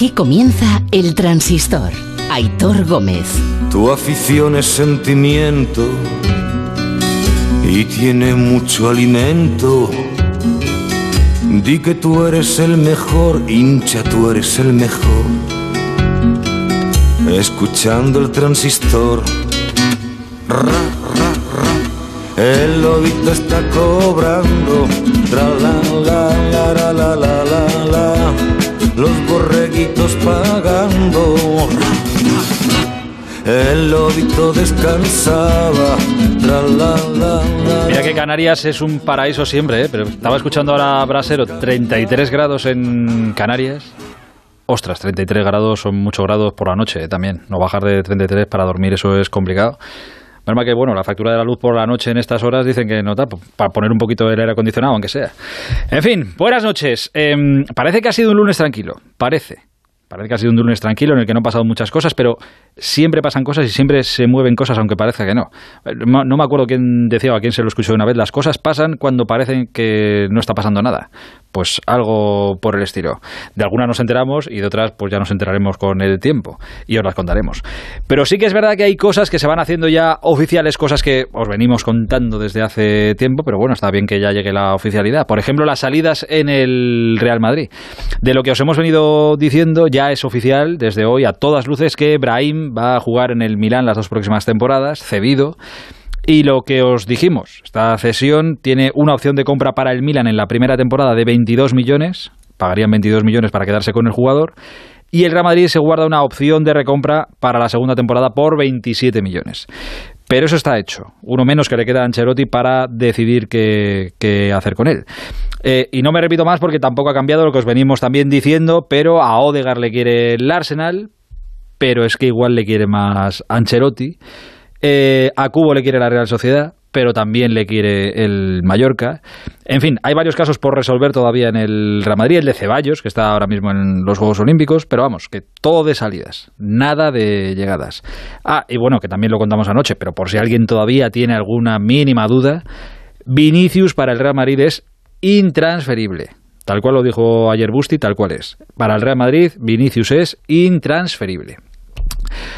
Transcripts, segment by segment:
Aquí comienza El Transistor. Aitor Gómez. Tu afición es sentimiento y tiene mucho alimento. Di que tú eres el mejor, hincha, tú eres el mejor. Escuchando el transistor. Ra, ra, ra. El lobito está cobrando. Los borreguitos pagando. El lobito descansaba. Mira que Canarias es un paraíso siempre, ¿eh? pero estaba escuchando ahora Brasero, 33 grados en Canarias. Ostras, 33 grados son muchos grados por la noche ¿eh? también. No bajar de 33 para dormir, eso es complicado. Que, bueno, la factura de la luz por la noche en estas horas dicen que no, para poner un poquito el aire acondicionado, aunque sea. En fin, buenas noches. Em, parece que ha sido un lunes tranquilo, parece. Parece que ha sido un lunes tranquilo en el que no han pasado muchas cosas, pero siempre pasan cosas y siempre se mueven cosas, aunque parezca que no. No me acuerdo quién decía o a quién se lo escuchó una vez. Las cosas pasan cuando parecen que no está pasando nada pues algo por el estilo. De algunas nos enteramos y de otras pues ya nos enteraremos con el tiempo y os las contaremos. Pero sí que es verdad que hay cosas que se van haciendo ya oficiales, cosas que os venimos contando desde hace tiempo, pero bueno, está bien que ya llegue la oficialidad. Por ejemplo, las salidas en el Real Madrid. De lo que os hemos venido diciendo, ya es oficial desde hoy a todas luces que Brahim va a jugar en el Milán las dos próximas temporadas, cedido. Y lo que os dijimos, esta cesión tiene una opción de compra para el Milan en la primera temporada de 22 millones, pagarían 22 millones para quedarse con el jugador, y el Real Madrid se guarda una opción de recompra para la segunda temporada por 27 millones. Pero eso está hecho, uno menos que le queda a Ancelotti para decidir qué, hacer con él. Eh, y no me repito más porque tampoco ha cambiado lo que os venimos también diciendo, pero a Odegar le quiere el Arsenal, pero es que igual le quiere más Ancelotti. Eh, a Cubo le quiere la Real Sociedad, pero también le quiere el Mallorca. En fin, hay varios casos por resolver todavía en el Real Madrid, el de Ceballos, que está ahora mismo en los Juegos Olímpicos, pero vamos, que todo de salidas, nada de llegadas. Ah, y bueno, que también lo contamos anoche, pero por si alguien todavía tiene alguna mínima duda, Vinicius para el Real Madrid es intransferible. Tal cual lo dijo ayer Busti, tal cual es. Para el Real Madrid, Vinicius es intransferible.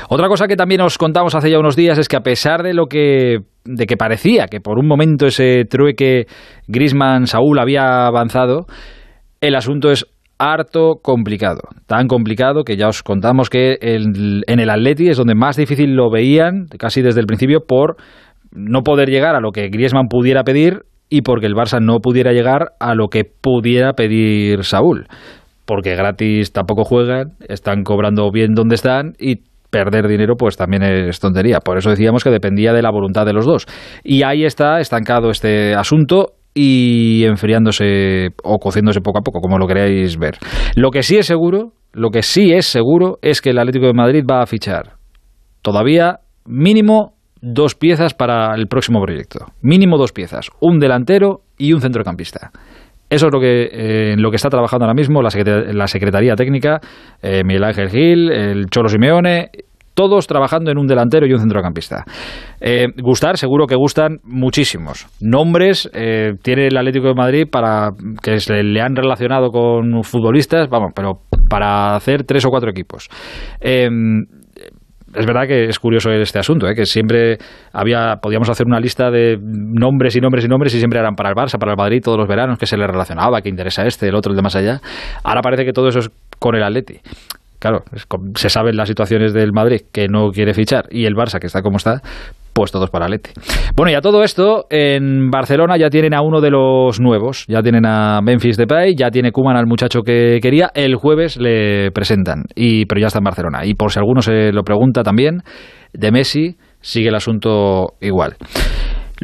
Otra cosa que también os contamos hace ya unos días es que a pesar de lo que de que parecía que por un momento ese trueque Grisman Saúl había avanzado, el asunto es harto complicado. Tan complicado que ya os contamos que en el Atleti es donde más difícil lo veían, casi desde el principio, por no poder llegar a lo que Griezmann pudiera pedir y porque el Barça no pudiera llegar a lo que pudiera pedir Saúl. Porque gratis tampoco juegan, están cobrando bien donde están y perder dinero pues también es tontería. Por eso decíamos que dependía de la voluntad de los dos. Y ahí está estancado este asunto y enfriándose o cociéndose poco a poco, como lo queráis ver. Lo que sí es seguro, lo que sí es seguro es que el Atlético de Madrid va a fichar todavía mínimo dos piezas para el próximo proyecto. Mínimo dos piezas, un delantero y un centrocampista. Eso es lo que, eh, lo que está trabajando ahora mismo la, Secretaría Técnica, eh, Miguel Ángel Gil, el Cholo Simeone, todos trabajando en un delantero y un centrocampista. Eh, gustar, seguro que gustan muchísimos. Nombres tiene el Atlético de Madrid para que se le han relacionado con futbolistas, vamos, pero para hacer tres o cuatro equipos es verdad que es curioso este asunto, ¿eh? que siempre había, podíamos hacer una lista de nombres y nombres y nombres y siempre eran para el Barça, para el Madrid todos los veranos, que se le relacionaba, que interesa este, el otro, el de más allá. Ahora parece que todo eso es con el Atleti. Claro, se saben las situaciones del Madrid que no quiere fichar y el Barça que está como está, pues todos para Leti. Bueno, y a todo esto, en Barcelona ya tienen a uno de los nuevos, ya tienen a Memphis Depay, ya tiene Kuman al muchacho que quería, el jueves le presentan, y, pero ya está en Barcelona. Y por si alguno se lo pregunta también, de Messi sigue el asunto igual.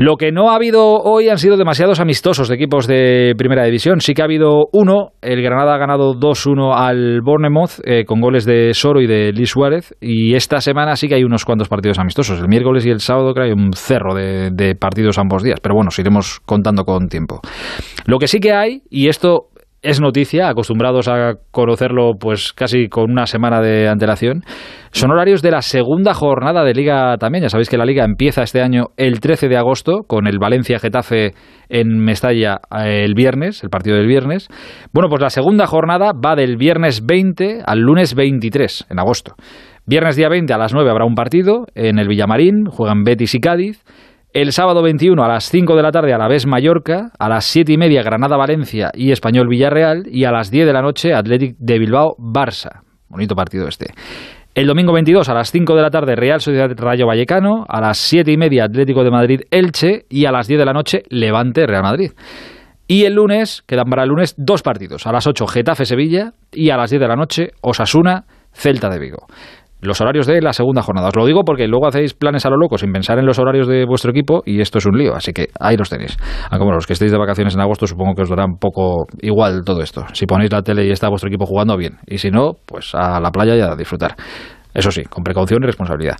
Lo que no ha habido hoy han sido demasiados amistosos de equipos de primera división. Sí que ha habido uno. El Granada ha ganado 2-1 al Bournemouth eh, con goles de Soro y de Luis Suárez. Y esta semana sí que hay unos cuantos partidos amistosos. El miércoles y el sábado creo hay un cerro de, de partidos ambos días. Pero bueno, os iremos contando con tiempo. Lo que sí que hay, y esto es noticia, acostumbrados a conocerlo pues casi con una semana de antelación. Son horarios de la segunda jornada de Liga también. Ya sabéis que la Liga empieza este año el 13 de agosto con el Valencia-Getafe en Mestalla eh, el viernes, el partido del viernes. Bueno, pues la segunda jornada va del viernes 20 al lunes 23 en agosto. Viernes día 20 a las 9 habrá un partido en el Villamarín, juegan Betis y Cádiz. El sábado 21 a las 5 de la tarde a la vez Mallorca, a las 7 y media Granada-Valencia y Español Villarreal y a las 10 de la noche Athletic de Bilbao-Barça. Bonito partido este. El domingo 22 a las 5 de la tarde Real Sociedad Rayo Vallecano, a las 7 y media Atlético de Madrid Elche y a las 10 de la noche Levante Real Madrid. Y el lunes, quedan para el lunes dos partidos, a las 8 Getafe Sevilla y a las 10 de la noche Osasuna Celta de Vigo los horarios de la segunda jornada. Os lo digo porque luego hacéis planes a lo loco sin pensar en los horarios de vuestro equipo y esto es un lío. Así que ahí los tenéis. Aunque bueno, los que estéis de vacaciones en agosto supongo que os dará un poco igual todo esto. Si ponéis la tele y está vuestro equipo jugando bien. Y si no, pues a la playa y a disfrutar. Eso sí, con precaución y responsabilidad.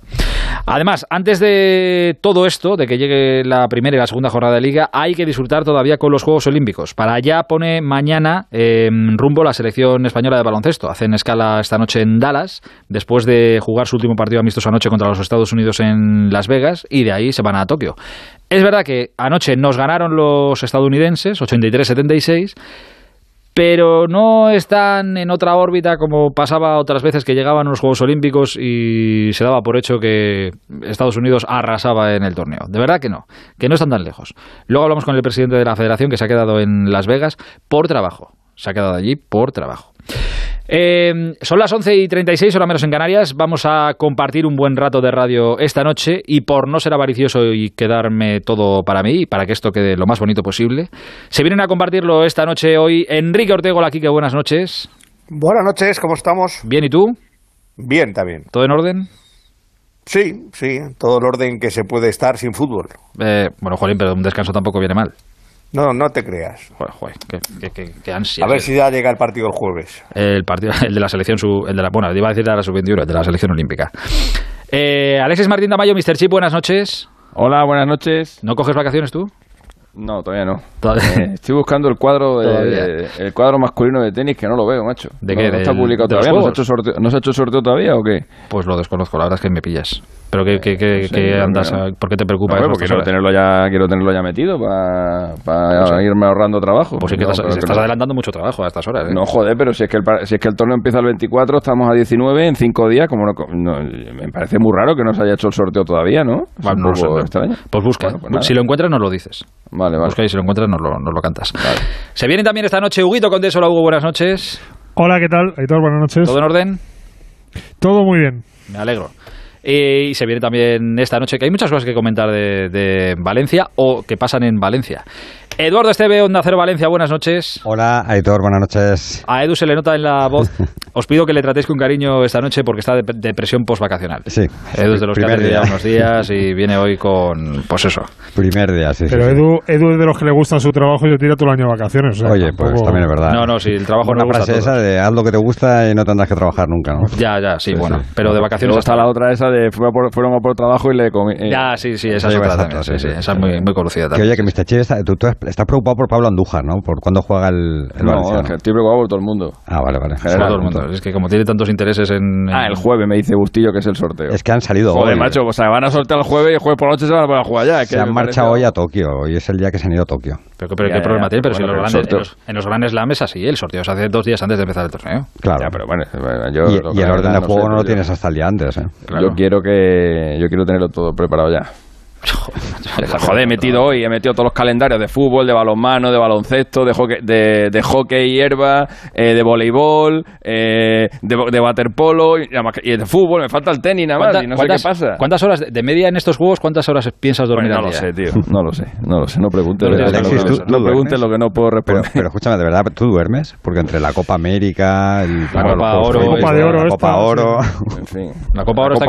Además, antes de todo esto, de que llegue la primera y la segunda jornada de liga, hay que disfrutar todavía con los Juegos Olímpicos. Para allá pone mañana em, rumbo la selección española de baloncesto. Hacen escala esta noche en Dallas, después de jugar su último partido amistoso anoche contra los Estados Unidos en Las Vegas, y de ahí se van a Tokio. Es verdad que anoche nos ganaron los estadounidenses, 83-76 pero no están en otra órbita como pasaba otras veces que llegaban los Juegos Olímpicos y se daba por hecho que Estados Unidos arrasaba en el torneo. De verdad que no, que no están tan lejos. Luego hablamos con el presidente de la federación que se ha quedado en Las Vegas por trabajo. Se ha quedado allí por trabajo. Eh, son las 11 y 36, hora menos en Canarias. Vamos a compartir un buen rato de radio esta noche y por no ser avaricioso y quedarme todo para mí y para que esto quede lo más bonito posible, se vienen a compartirlo esta noche hoy Enrique Ortego, aquí que buenas noches. Buenas noches, ¿cómo estamos? Bien, ¿y tú? Bien, también. ¿Todo en orden? Sí, sí, todo el orden que se puede estar sin fútbol. Eh, bueno, Jolín, pero un descanso tampoco viene mal. No, no te creas. Joder, joder, qué, ansia. A ver si ya llega el partido el jueves. El partido, el de la selección, el de la, bueno, iba a decir de la sub-21, el de la selección olímpica. Eh, Alexis Martín Tamayo, Mr. Chip, buenas noches. Hola, buenas noches. ¿No coges vacaciones tú? No, todavía no. Eh, estoy buscando el cuadro el cuadro masculino de tenis que no lo veo, macho. ¿De qué? No, está publicado todavía. ¿No se, ha hecho sorteo, ¿No se ha hecho sorteo todavía o qué? Pues lo desconozco, la verdad es que me pillas. ¿Pero qué, qué, qué, andas? ¿Por qué te preocupa eso? Porque quiero tenerlo, ya, quiero tenerlo ya metido para irme ahorrando trabajo. Pues sí que estás, adelantando mucho trabajo a estas horas. ¿eh? No, joder, pero si es, que el, si es que el torneo empieza el 24, estamos a 19, en 5 días, como no, me parece muy raro que no se haya hecho el sorteo todavía, ¿no? no Pues busca. Pues si lo encuentras, nos lo dices. Vale, vale. Busca y si lo encuentras, nos lo, nos lo cantas. Se viene también esta noche Huguito Condes. Hola, Hugo, buenas noches. Hola, ¿qué tal? Aitor, buenas noches. ¿Todo en orden? Todo muy bien. Me alegro. y se viene también esta noche, que hay muchas cosas que comentar de, de Valencia o que pasan en Valencia. Eduardo Esteve, Onda Cero Valencia, buenas noches. Hola, Aitor, buenas noches. A Edu se le nota en la voz. Os pido que le tratéis con cariño esta noche porque está de depresión postvacacional. Sí. Edu es de los que hace ya unos días y viene hoy con, pues eso. Primer día, sí. Pero Edu, Edu es de los que le gusta su trabajo y le tira todo el año de vacaciones. Oye, pues también es verdad. No, no, si el trabajo no gusta. esa de haz lo que te gusta y no tendrás que trabajar nunca, ¿no? Ya, ya, sí, bueno. Pero de vacaciones. está la otra esa de fueron a por trabajo y le comí. Eh. Ya, sí, sí, esa es otra también. Sí, sí, esa es muy, muy conocida también. Que oye, que Mr. Che, tú, tú estás preocupado por Pablo Andújar, ¿no? Por cuándo juega el, el No, estoy preocupado por todo el mundo. Ah, vale, vale. todo el mundo. Es que como tiene tantos intereses en, Ah, el jueves me dice Bustillo que es el sorteo. Es que han salido Joder, hoy. macho, o sea, van a sortear el jueves y el jueves por la noche se van a poner a jugar ya. se han marchado hoy a Tokio. Hoy es el día que se han ido a Tokio. Pero, pero ¿qué problema tiene? Pero si los grandes, en, los, grandes la mesa sí, el sorteo se hace dos días antes de empezar el torneo. Claro. Ya, pero bueno, yo, y, el orden de juego no lo tienes hasta el día antes. ¿eh? Yo quiero que yo quiero tenerlo todo preparado ya. Joder, he metido hoy, he metido todos los calendarios de fútbol, de balonmano, de baloncesto, de hockey, de, de hockey hierba, eh, de voleibol, eh, de, de waterpolo y, y, de fútbol. Me falta el tenis nada más y no sé qué pasa. ¿Cuántas horas de media en estos juegos? ¿Cuántas horas piensas dormir no lo sé, tío. No lo sé, no lo sé. No preguntes, no, preguntes lo que no puedo responder. Pero, escúchame, ¿de verdad tú duermes? Porque entre la Copa América, el, la Copa Oro, la Copa de Oro, la Copa Oro, en fin. La Copa Oro está,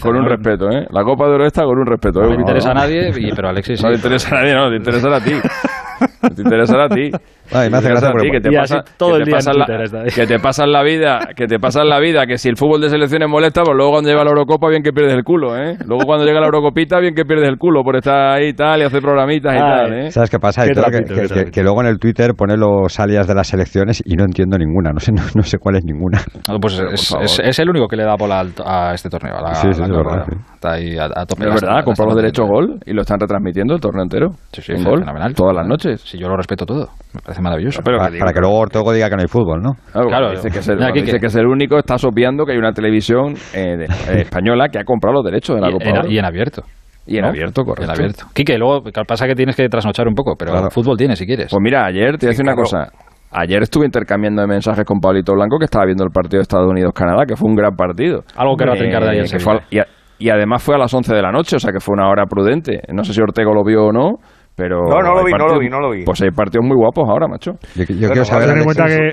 con, un respeto, ¿eh? La Copa de Oro está con un respeto. No le interesa a nadie, pero Alexis No le interesa a nadie, no, le interesa a ti. Te interesará a ti. Ay, me hace Te gracia interesará a ti, que te Y pasa- así todo que el te día en pasas la- Twitter está ahí. Que te pasas la vida, que te pasas la vida, que si el fútbol de selecciones molesta, pues luego cuando llega la Eurocopa, bien que pierdes el culo, ¿eh? Luego cuando llega la Eurocopita, bien que pierdes el culo por estar ahí y tal, y hacer programitas y Ay. tal, ¿eh? ¿Sabes qué pasa? Qué que, luego en el Twitter pone los alias de las selecciones y no entiendo ninguna. No sé, no, no sé cuál es ninguna. Ah, Pues es, favor. es- es el único que le da bola al- a este torneo. A la, Sí, sí, la es verdad, sí. Está ahí a, a tope. Es verdad, compró los derechos gol y lo están retransmitiendo el torneo entero. Sí, sí, gol, fenomenal. todas las noches. Sí, yo lo respeto todo. Me parece maravilloso. Pero para, que para digo- que luego Ortego diga que no hay fútbol, ¿no? Claro, dice, que es el, mira, dice que es el único, está sopiando que hay una televisión eh, de- eh, española que ha comprado los derechos de la Y Copa en, y en abierto. Y en ¿no? abierto, correcto. En abierto. Quique, luego pasa que tienes que trasnochar un poco, pero Claro. fútbol tienes si quieres. Pues mira, ayer te voy a decir una claro. cosa. Ayer estuve intercambiando de mensajes con Pablito Blanco que estaba viendo el partido de Estados Unidos-Canadá, que fue un gran partido. Algo que no trincar de en que Sevilla. fue al- y, a- y además fue a las 11 de la noche, o sea que fue una hora prudente. No sé si Ortego lo vio o no, pero... No, no lo vi, no lo vi, no lo vi. Pues hay partidos muy guapos ahora, macho. Yo, quiero saber... Ten en cuenta que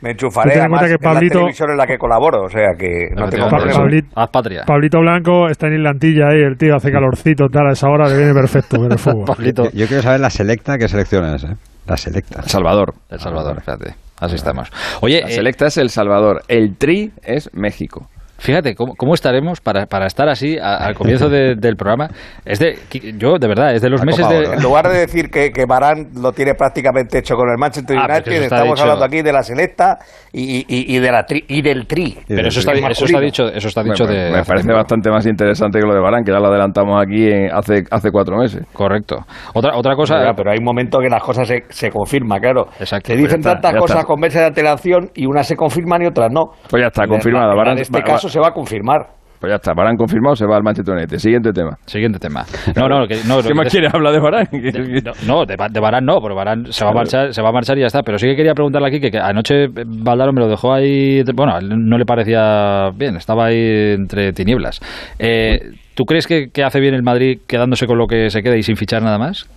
Me enchufaré, en cuenta que en Pablito- la televisión en la que colaboro, o sea que no tengo. Pablito- Haz patria. Pablito Blanco está en Irlantilla ahí, el tío hace calorcito, tal, a esa hora le viene perfecto ver el fútbol. Pablito. yo, yo quiero saber la selecta, ¿qué selecciones? Eh? La selecta. El Salvador. El Salvador, fíjate. Así estamos. Oye, La eh, selecta es El Salvador. El tri es México. Fíjate cómo, cómo estaremos para, para estar así a- al comienzo de- del programa. Es de, yo, de verdad, es de los La meses Copa de. Oro, En lugar de decir que, que Varane lo tiene prácticamente hecho con el Manchester Ah, pero United, está estamos dicho. hablando aquí de la selecta y, y- y de la tri- y del tri. Pero eso está, el eso está dicho, eso está dicho me, de. me parece tiempo. bastante más interesante que lo de Barán, que ya lo adelantamos aquí en- hace, hace cuatro meses. Correcto. Otra, otra cosa. Ya, pero hay un momento que las cosas se, se confirman, claro. Exacto, Se dicen está, tantas cosas está. con meses de antelación y unas se confirman y otras no. Pues ya está, confirmada. la- en este caso se va a confirmar. Pues ya está, Barán confirmado, se va al Manchester United. Siguiente tema. Siguiente tema. No, no, que, no, ¿Qué más de- quieres hablar de Barán? No, no, de, de Varane no, pero Varane se va a marchar, se va a marchar y ya está. Pero sí que quería preguntarle aquí que, que anoche eh, Valdaro me lo dejó ahí, bueno, no le parecía bien, estaba ahí entre tinieblas. Eh, ¿Tú crees que, que hace bien el Madrid quedándose con lo que se queda y sin fichar nada más?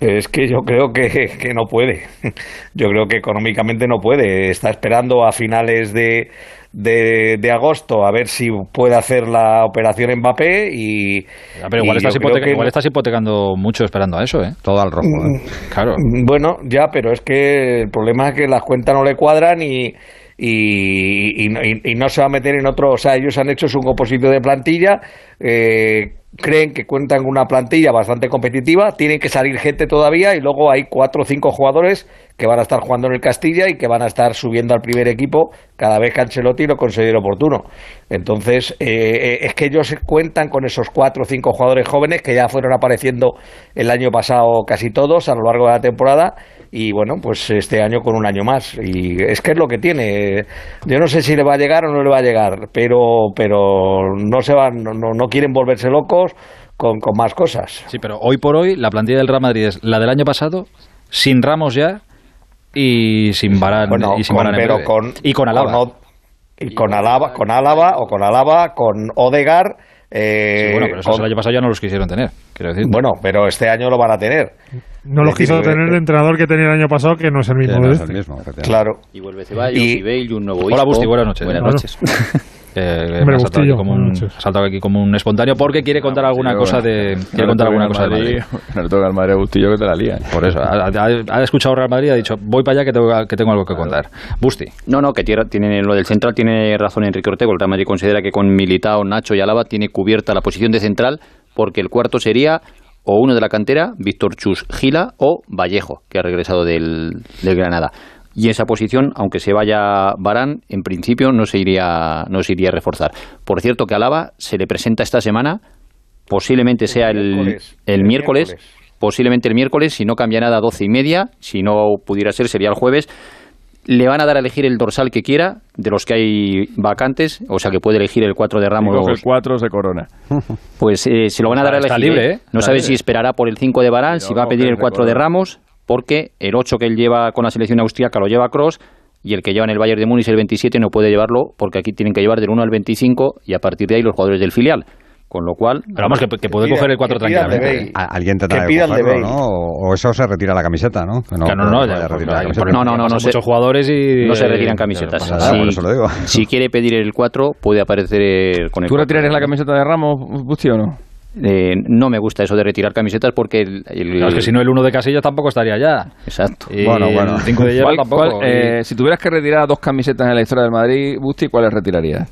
Es que yo creo que, que no puede. Yo creo que económicamente no puede. Está esperando a finales de, de, de agosto a ver si puede hacer la operación Mbappé y. Ah, Pero igual y estás, hipoteca- igual hipotecando mucho esperando a eso, ¿eh? Todo al rojo. ¿eh? Claro. Bueno, ya, pero es que el problema es que las cuentas no le cuadran y, y, y no- y- y no se va a meter en otro. O sea, ellos han hecho su composito de plantilla, eh, creen que cuentan con una plantilla bastante competitiva, tienen que salir gente todavía y luego hay cuatro o cinco jugadores que van a estar jugando en el Castilla y que van a estar subiendo al primer equipo cada vez que Ancelotti lo considere oportuno. Entonces, eh, eh, es que ellos cuentan con esos cuatro o cinco jugadores jóvenes que ya fueron apareciendo el año pasado casi todos a lo largo de la temporada y bueno, pues este año con un año más. Y es que es lo que tiene. Yo no sé si le va a llegar o no le va a llegar, pero, pero no se van, no, no, quieren volverse locos con, con más cosas. Sí, pero hoy por hoy la plantilla del Real Madrid es la del año pasado, sin Ramos ya y sin Varane. Bueno, y sin con- en pero con y con Alaba. O- y con Alaba, con Álava o con Alaba, con Odegar. Eh, Sí, bueno, pero eso con- el año pasado ya no los quisieron tener, quiero decir. bueno, pero este año lo van a tener. No lo Es decir, quiso tener el eh, entrenador que tenía el año pasado, que no es el mismo no es el este. mismo. Claro. Y vuelve Ceballos Y- y, Bale y un nuevo Hola. Busti, buenas noches. Buenas Claro. Eh, me ha saltado, aquí como un, ha saltado aquí como un espontáneo porque quiere contar alguna cosa de quiere contar alguna cosa de Madrid. No le toca al Madrid a Bustillo que te la lía. Por eso, ha, ha- ha escuchado Real Madrid y ha dicho, voy para allá que tengo, que tengo algo que contar. Busti. No, no, que tiene, tiene lo del central tiene razón Enrique Ortego. El Real Madrid considera que con Militao, Nacho y Alaba tiene cubierta la posición de central porque el cuarto sería o uno de la cantera, Víctor Chus Gila o Vallejo, que ha regresado del, del Granada. Y esa posición, aunque se vaya Barán, en principio no se iría no se iría a reforzar. Por cierto que Alaba se le presenta esta semana, posiblemente sea el, miércoles. el El miércoles, miércoles. posiblemente el miércoles, si no cambia nada, doce y media, si no pudiera ser, sería el jueves. Le van a dar a elegir el dorsal que quiera, de los que hay vacantes, o sea que puede elegir el 4 de Ramos. coge el 4, se corona. Pues eh, se lo van a dar a Está elegir. libre, ¿eh? ¿eh? No Está sabe libre. si esperará por el 5 de Barán, si va a pedir el 4 de Ramos, porque el 8 que él lleva con la selección austríaca lo lleva Cross y el que lleva en el Bayern de Múnich el 27 no puede llevarlo porque aquí tienen que llevar del 1 al 25 y a partir de ahí los jugadores del filial. Con lo cual, Pero vamos, que, que puede pida- coger el 4 que pida de tranquilamente. Alguien tendrá Que que, pida el de cogerlo. ¿no? O, eso se retira la camiseta, ¿no? Que Claro, no, no, pues, camiseta. No, no, no, no pasan se- jugadores y no se retiran no camisetas. nada, nada. por eso lo digo. si quiere pedir el 4, puede aparecer con el ¿Tú 4. retirarías la camiseta de Ramos, Busti, o no? Eh, no me gusta eso de retirar camisetas porque el, el- Claro, es que si no, el 1 de Casillas tampoco estaría ya. Exacto. Y Bueno, bueno. el 5 de hierro ¿Cuál- tampoco. cuál, eh, si tuvieras que retirar dos camisetas en la historia del Madrid, Busti, ¿cuáles retirarías?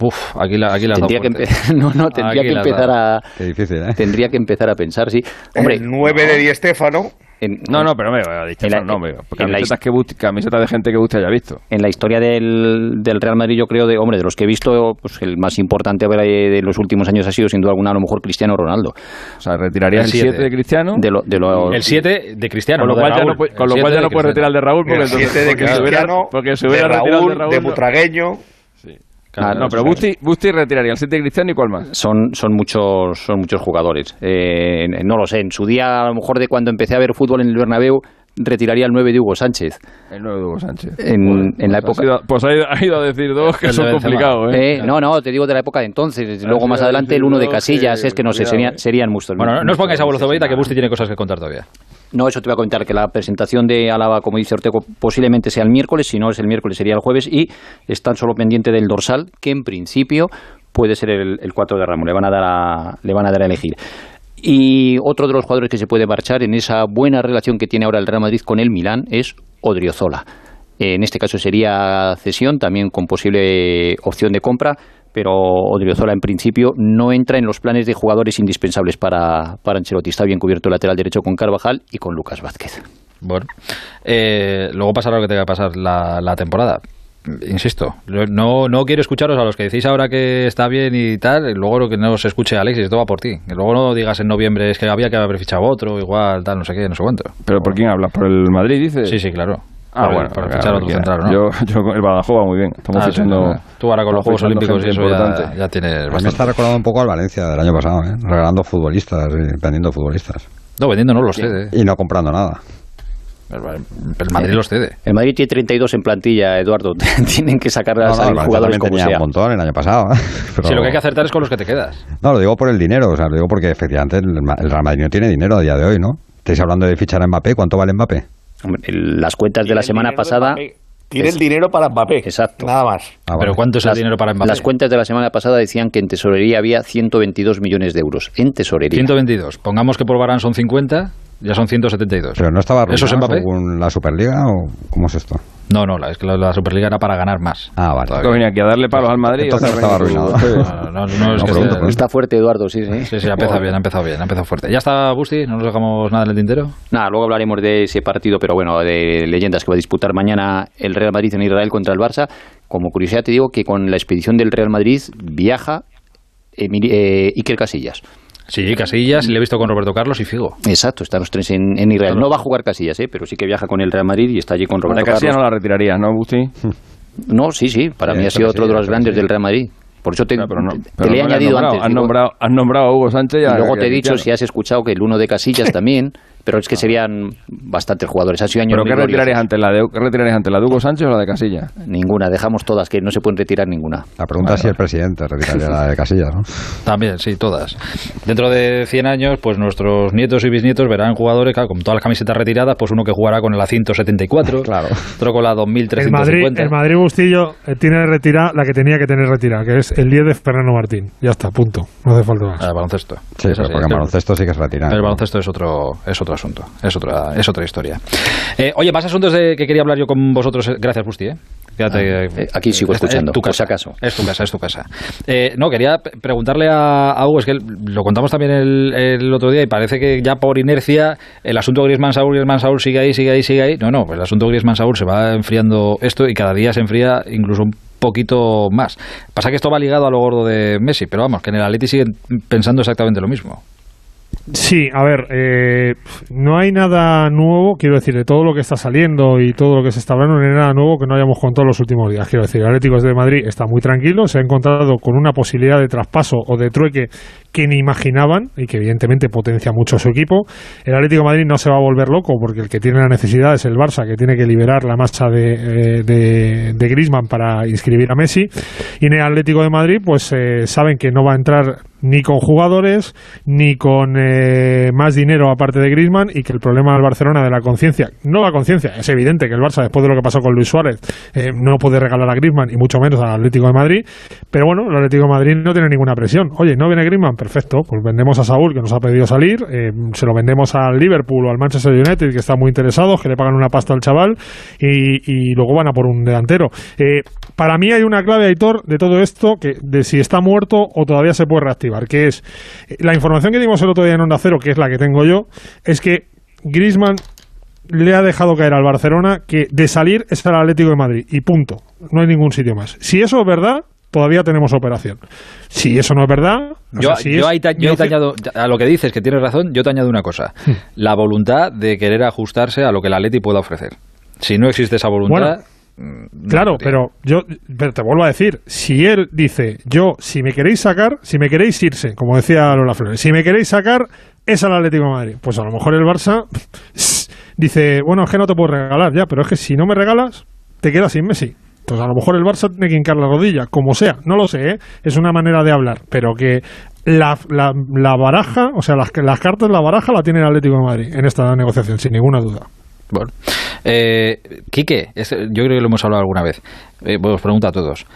Uf, aquí, la, aquí las tendría que, no, no, tendría Aquí que empezar a Qué difícil, ¿eh? tendría que empezar a pensar, sí. Hombre, el 9 de Di Stéfano. En- No, no, pero me ha dicho En la- eso, no, me- en la camisetas, que Busti- camisetas de gente que Busti haya visto. en la historia del, del Real Madrid, yo creo, de hombre, de los que he visto, pues el más importante de, de los últimos años ha sido sin duda alguna a lo mejor Cristiano Ronaldo. O sea, retirarías El el siete. 7 de Cristiano. De lo, de lo- El 7 de Cristiano. con lo no de cual, ya no, puede- con El lo cual siete ya no de puedes retirar el de Raúl porque El 7 entonces de porque se hubiera, Cristiano, porque se de hubiera retirado el Raúl, de Raúl. de no. Butragueño. Ah, no, pero Busti, Busti retiraría el 7 de Cristiano y cuál más. son, son muchos son muchos jugadores. Eh, no lo sé, en su día, a lo mejor de cuando empecé a ver fútbol en el Bernabéu, retiraría el 9 de Hugo Sánchez. El 9 de Hugo Sánchez. En- en la pues época- ha ido- pues ha ido, ha ido a decir dos que son complicados, ¿eh? Eh, no, no, te digo de la época de entonces. Luego sí, más adelante el uno de no, Casillas, que- es que no sé, cuidado, serían, eh. serían muchos. Bueno, no, no os pongáis a bolsoverita que Busti tiene cosas que contar todavía. No, eso te voy a comentar, que la presentación de Álava, como dice Ortego, posiblemente sea el miércoles, si no es el miércoles sería el jueves, y están solo pendiente del dorsal, que en principio puede ser el, el 4 de Ramos, le van, a dar a, le van a dar a elegir. Y otro de los jugadores que se puede marchar en esa buena relación que tiene ahora el Real Madrid con el Milán es Odriozola. En este caso sería cesión, también con posible opción de compra, pero Odriozola en principio no entra en los planes de jugadores indispensables para, para Ancelotti. Está bien cubierto el lateral derecho con Carvajal y con Lucas Vázquez. Bueno, eh, luego pasará lo que tenga que pasar la, la temporada. Insisto, no, no quiero escucharos a los que decís ahora que está bien y tal, y luego lo que no se escuche Alexis, esto va por ti. Y luego no digas en noviembre es que había que haber fichado otro, igual, tal, no sé qué, no sé cuánto. ¿Pero por quién hablas? ¿Por el Madrid, dices? Sí, sí, claro. Ah, bueno, por claro, fichar otro central, ¿no? Yo, yo con el Badajoz va muy bien. Estamos Ah, sí, fichando. no. Tú ahora con los Juegos Olímpicos y eso ya, importante. ya tienes A mí me bastante. está recordando un poco al Valencia del año pasado, ¿eh? regalando futbolistas y vendiendo futbolistas. No, vendiendo no los cede. Y no comprando nada. El, Madrid los cede. El Madrid tiene 32 en plantilla, Eduardo. Tienen que sacar a No, no, jugadores como tenía sea. un montón el año pasado. ¿eh? Pero- Si lo que hay que acertar es con los que te quedas. No, lo digo por el dinero, o sea, lo digo porque efectivamente el, Ma- el Real Madrid no tiene dinero a día de hoy, ¿no? Estáis hablando de fichar a Mbappé, ¿cuánto vale Mbappé? El- Las cuentas de la semana pasada... Tiene el dinero para Mbappé. Exacto. Nada más. Ah, Pero vale. ¿cuánto es el Las- dinero para Mbappé? Las cuentas de la semana pasada decían que en tesorería había 122 millones de euros. En tesorería. 122. Pongamos que por Barán son 50, ya son 172. Pero no estaba ¿Eso es arruinado Mbappé? según la Superliga o cómo es esto? No, no, la, es que la, la Superliga era para ganar más. Ah, vale. Todavía. Venía aquí a darle palos al Madrid. Entonces estaba arruinado. No, no, no, es No, que pregunto, esté- pregunto. Está fuerte Eduardo, sí, sí. Sí, sí, ha empezado bien, ha empezado bien, ha empezado fuerte. ¿Ya está Busti? ¿No nos dejamos nada en el tintero? Nada, luego hablaremos de ese partido, pero bueno, de leyendas que va a disputar mañana el Real Madrid en Israel contra el Barça. Como curiosidad te digo que con la expedición del Real Madrid viaja Emili- eh, Iker Casillas. Sí, Casillas, le he visto con Roberto Carlos y Figo. Exacto, están los tres en, en Israel. No va a jugar Casillas, ¿eh? pero sí que viaja con el Real Madrid y está allí con Roberto Carlos. no la retirarías, ¿no, Busti? No, sí, sí, para Sí, mí ha sido otro de los grandes del Real Madrid. Por eso te, No, pero no, te- te pero le he no añadido nombrado. antes. Has digo- nombrado, has nombrado a Hugo Sánchez y y luego te he dicho si has escuchado que el uno de Casillas también, pero es que serían bastantes jugadores. Ha sido años ¿Pero qué retirarías antes? ¿La de, ¿Qué retirarías antes? ¿La de Hugo Sánchez o la de Casilla? Ninguna, dejamos todas, que no se pueden retirar ninguna. La pregunta es si el presidente retiraría la de Casillas, ¿no? También, sí, todas. Dentro de 100 años, pues nuestros nietos y bisnietos verán jugadores, claro, con todas las camisetas retiradas, pues uno que jugará con la 174, Claro. otro con la El 2350. Madrid, el Madrid Bustillo eh, tiene retirada la que tenía que tener retirada, que es el 10 de Fernando Martín. Ya está, punto. No hace falta más. Ah, el baloncesto. Sí, Es pero porque es en que- baloncesto sí que se retira. El baloncesto es otro, es otro asunto, es otra, es otra historia. Eh, oye, más asuntos de que quería hablar yo con vosotros. eh, Gracias, Busti. ¿eh? Quédate, eh, aquí sigo escuchando, Es tu casa, acaso. Es tu casa, es tu casa. Eh, no, quería preguntarle a, a Hugo, es que lo contamos también el, el otro día y parece que ya por inercia el asunto Griezmann-Saúl, Griezmann-Saúl sigue ahí, sigue ahí, sigue ahí. No, no, pues el asunto Griezmann-Saúl se va enfriando esto y cada día se enfría incluso un poquito más. Pasa que esto va ligado a lo gordo de Messi, pero vamos, que en el Atleti siguen pensando exactamente lo mismo. Sí, a ver, eh, no hay nada nuevo, quiero decir, de todo lo que está saliendo y todo lo que se está hablando, no hay nada nuevo que no hayamos contado los últimos días. Quiero decir, Atlético de Madrid está muy tranquilo, se ha encontrado con una posibilidad de traspaso o de trueque que ni imaginaban y que evidentemente potencia mucho a su equipo. El Atlético de Madrid no se va a volver loco porque el que tiene la necesidad es el Barça, que tiene que liberar la masa de, eh, de, de Griezmann para inscribir a Messi. Y en el Atlético de Madrid, pues eh, saben que no va a entrar ni con jugadores ni con eh, más dinero aparte de Griezmann y que el problema del Barcelona de la conciencia, no la conciencia, es evidente que el Barça después de lo que pasó con Luis Suárez eh, no puede regalar a Griezmann y mucho menos al Atlético de Madrid, pero bueno, el Atlético de Madrid no tiene ninguna presión. Oye, no viene Griezmann, perfecto, pues vendemos a Saúl, que nos ha pedido salir, eh, se lo vendemos al Liverpool o al Manchester United, que está muy interesado, que le pagan una pasta al chaval, y, y luego van a por un delantero. Eh, para mí hay una clave, Aitor, de todo esto, que de si está muerto o todavía se puede reactivar, que es eh, la información que dimos el otro día en Onda Cero, que es la que tengo yo, es que Griezmann le ha dejado caer al Barcelona que de salir es el Atlético de Madrid y punto. No hay ningún sitio más. Si eso es verdad, todavía tenemos operación. Si eso no es verdad, o Yo, sea, si yo es ahí te, yo mi te opción- añado, a lo que dices, que tienes razón, yo te añado una cosa. Hmm. La voluntad de querer ajustarse a lo que el Atleti pueda ofrecer. Si no existe esa voluntad... Claro, podría. pero yo pero te vuelvo a decir, si él dice, yo, si me queréis sacar, si me queréis irse, como decía Lola Flores, si me queréis sacar, es al Atlético de Madrid. Pues a lo mejor el Barça dice, bueno, es que no te puedo regalar ya, pero es que si no me regalas, te quedas sin Messi. Pues a lo mejor el Barça tiene que hincar la rodilla, como sea, no lo sé, ¿eh? es una manera de hablar, pero que la, la, la baraja, o sea, las, las cartas, la baraja la tiene el Atlético de Madrid en esta negociación, sin ninguna duda. Bueno, eh, Quique, es- yo creo que lo hemos hablado alguna vez. Eh, os pregunto a todos.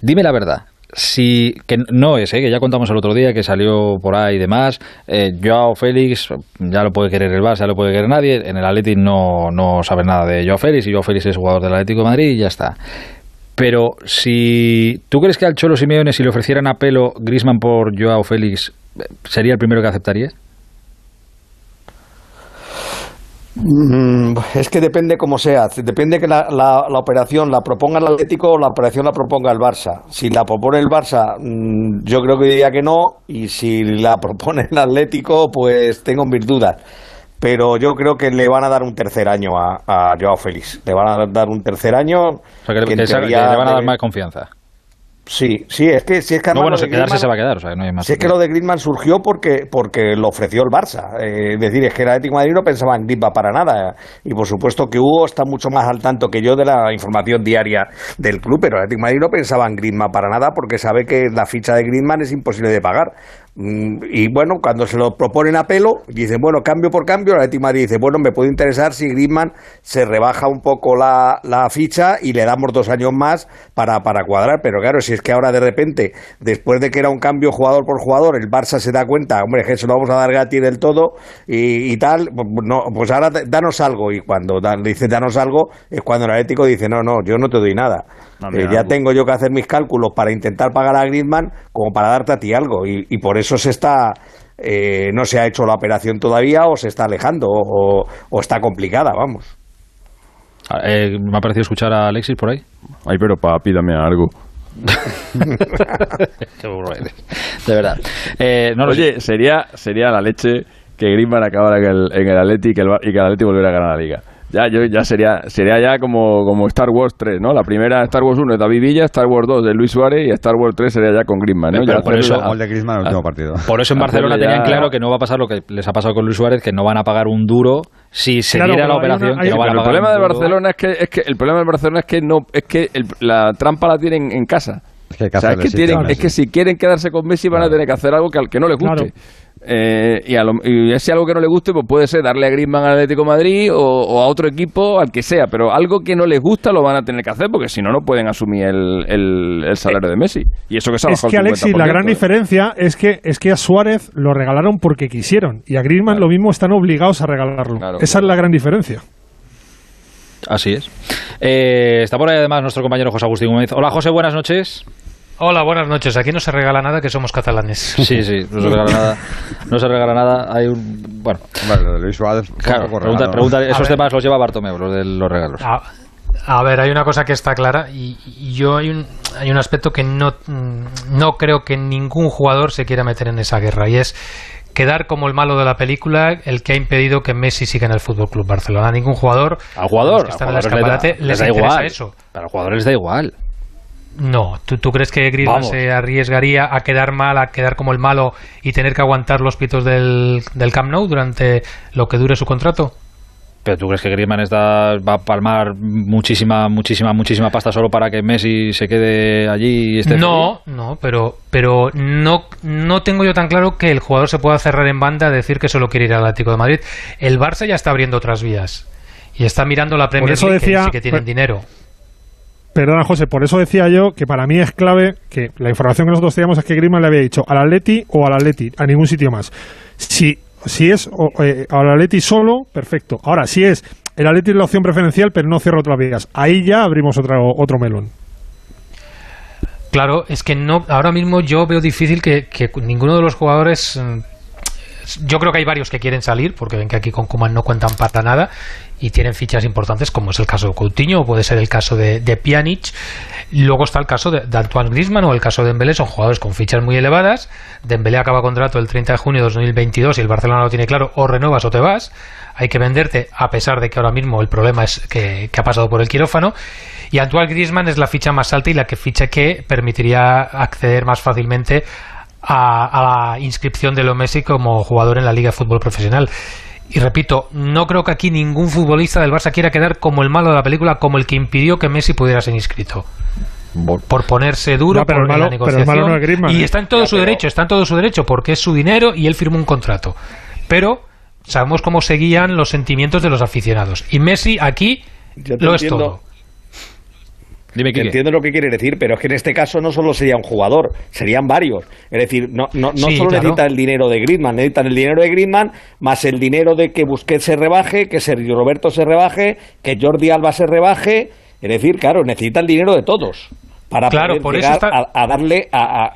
Dime la verdad. Si, que no es, eh, que ya contamos el otro día que salió por ahí y demás. Eh, Joao Félix, ya lo puede querer el Barça, ya lo puede querer nadie. En el Atlético no, no sabe nada de Joao Félix y Joao Félix es jugador del Atlético de Madrid y ya está. Pero si tú crees que al Cholo Simeone, si le ofrecieran a pelo Grisman por Joao Félix, eh, ¿sería el primero que aceptaría? Mm, es que depende cómo sea. Depende que la, la- la operación la proponga el Atlético o la operación la proponga el Barça. Si la propone el Barça, mm, yo creo que diría que no. Y si la propone el Atlético, pues tengo mis dudas. Pero yo creo que le van a dar un tercer año a, a Joao Félix. Le van a dar un tercer año. O sea, que, que en que se- que teoría le van a dar más confianza. Sí, sí, es que si es que No, bueno, se quedarse Griezmann- se va a quedar, o sea, no hay más. si es que lo de Griezmann surgió porque, porque lo ofreció el Barça. Eh, es decir, es que el Atlético de Madrid no pensaba en Griezmann para nada. Y por supuesto que Hugo está mucho más al tanto que yo de la información diaria del club, pero el Atlético de Madrid no pensaba en Griezmann para nada porque sabe que la ficha de Griezmann es imposible de pagar. Mm, Y bueno, cuando se lo proponen a pelo, dicen, bueno, cambio por cambio, Atlético de Madrid dice, bueno, me puede interesar si Griezmann se rebaja un poco la, la ficha y le damos dos años más para, para cuadrar. Pero claro, si es que ahora de repente, después de que era un cambio jugador por jugador, el Barça se da cuenta, hombre, que se lo vamos a dar gratis del todo y, y tal, pues, no, pues ahora danos algo. Y cuando dan- dice danos algo, es cuando el Atlético dice, no, no, yo no te doy nada. Eh, ya tengo yo que hacer mis cálculos para intentar pagar a Griezmann como para darte a ti algo. Y, y por eso se está... eh, no se ha hecho la operación todavía o se está alejando o, o está complicada, vamos. Ah, eh, me ha parecido escuchar a Alexis por ahí. Ay, pero papi, dame algo. Qué burro eres. De verdad. Eh, no lo sé. Oye, sería, sería la leche que Griezmann acabara en el, en el Atleti y que el, y que el Atleti volviera a ganar la Liga. Ya, yo, ya sería, sería ya como, como Star Wars 3, ¿no? La primera Star Wars 1 de David Villa, Star Wars 2 de Luis Suárez y Star Wars 3 sería ya con Griezmann, ¿no? Pero Ya por eso- la- de Griezmann en el último partido. Por eso en Barcelona ya- tenían claro que no va a pasar lo que les ha pasado con Luis Suárez, que no van a pagar un duro si se Claro, diera la una- operación. hay- que no van a Pero el problema de. Barcelona es que, es que el problema de Barcelona es que no es que el- la trampa la tienen en casa. Es que O sea, es tienen, es que si quieren quedarse con Messi van a tener que hacer algo que al que no les guste. Eh, y, a lo- y ese algo que no le guste, pues puede ser darle a Griezmann al Atlético de Madrid o, o a otro equipo, al que sea, pero algo que no les gusta lo van a tener que hacer porque si no, no pueden asumir el, el- el salario de Messi. Y eso que se ha Es bajado que el Alexis, la gran 50%, ¿eh? diferencia es que es que a Suárez lo regalaron porque quisieron y a Griezmann lo mismo están obligados a regalarlo. Claro. Esa es la gran diferencia. Así es. Eh, está por ahí además nuestro compañero José Agustín Gómez. Hola José, buenas noches. Hola, buenas noches. Aquí no se regala nada que somos catalanes. Sí, sí, no se regala nada. No se regala nada. Hay un. Bueno, Bueno, Luis Suárez fue claro, pregunta, pregunta- esos temas los lleva Bartomeu, los de los regalos. A, a ver, hay una cosa que está clara y, y yo hay un, hay un aspecto que no, mm, no creo que ningún jugador se quiera meter en esa guerra y es quedar como el malo de la película el que ha impedido que Messi siga en el Fútbol Club Barcelona. Ningún jugador Al jugador, que al están en el jugador les da- escaparate les les da interesa igual. eso. Pero a los jugadores les da igual. No, ¿tú, tú crees que Griezmann Vamos. se arriesgaría a quedar mal, a quedar como el malo y tener que aguantar los pitos del, del Camp Nou durante lo que dure su contrato? Pero tú crees que Griezmann está, va a palmar muchísima, muchísima, muchísima pasta solo para que Messi se quede allí y esté No, no, pero, pero no, no tengo yo tan claro que el jugador se pueda cerrar en banda a decir que solo quiere ir al Atlético de Madrid. El Barça ya está abriendo otras vías y está mirando la Premier eso League, que decía- sí que tienen dinero. Perdona, José, por eso decía yo que para mí es clave que la información que nosotros teníamos es que Griezmann le había dicho al Atleti o al Atleti, a ningún sitio más. Si, si es eh, al Atleti solo, perfecto. Ahora, si es el Atleti es la opción preferencial, pero no cierra otras vías. Ahí ya abrimos otro, otro melón. Claro, es que no ahora mismo yo veo difícil que, que ninguno de los jugadores mm, yo creo que hay varios que quieren salir porque ven que aquí con Kuman no cuentan para nada y tienen fichas importantes como es el caso de Coutinho o puede ser el caso de, de Pjanic. Luego está el caso de, Antoine Griezmann o el caso de Dembélé son jugadores con fichas muy elevadas. Dembélé acaba contrato el 30 de junio de 2022 y el Barcelona lo tiene claro o renovas o te vas. Hay que venderte a pesar de que ahora mismo el problema es que, ha pasado por el quirófano. Y Antoine Griezmann es la ficha más alta y la que ficha que permitiría acceder más fácilmente a, la inscripción de Leo Messi como jugador en la Liga de Fútbol Profesional. Y repito, no creo que aquí ningún futbolista del Barça quiera quedar como el malo de la película, como el que impidió que Messi pudiera ser inscrito. Por ponerse duro por la negociación. y está en todo su derecho, está en todo su derecho, porque es su dinero y él firmó un contrato. Pero sabemos cómo seguían los sentimientos de los aficionados. Y Messi aquí lo es todo. Entiendo lo que quiere decir, pero es que en este caso no solo sería un jugador, serían varios. Es decir, no, no, no solo necesita el dinero de Griezmann, necesitan el dinero de Griezmann más el dinero de que Busquets se rebaje, que Sergio Roberto se rebaje, que Jordi Alba se rebaje. Es decir, claro, necesita el dinero de todos para poder llegar a, darle a,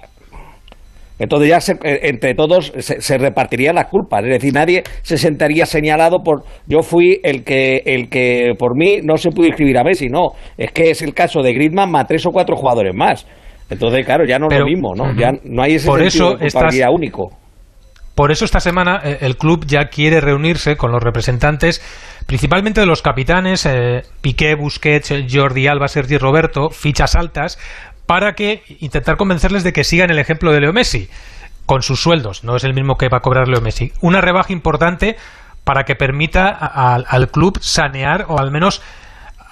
entonces ya eh, entre todos se, se, repartirían las culpas, es decir, nadie se sentaría señalado por yo fui el que el que por mí no se pudo inscribir a Messi, no, es que es el caso de Griezmann más tres o cuatro jugadores más. Entonces, claro, ya no es lo mismo, ¿no? Ya no hay ese por sentido eso de único. Por eso esta semana eh, el club ya quiere reunirse con los representantes principalmente de los capitanes eh, Piqué, Busquets, Jordi Alba, Sergi Roberto, fichas altas, para que intentar convencerles de que sigan el ejemplo de Leo Messi con sus sueldos. No es el mismo que va a cobrar Leo Messi. Una rebaja importante para que permita al club sanear o al menos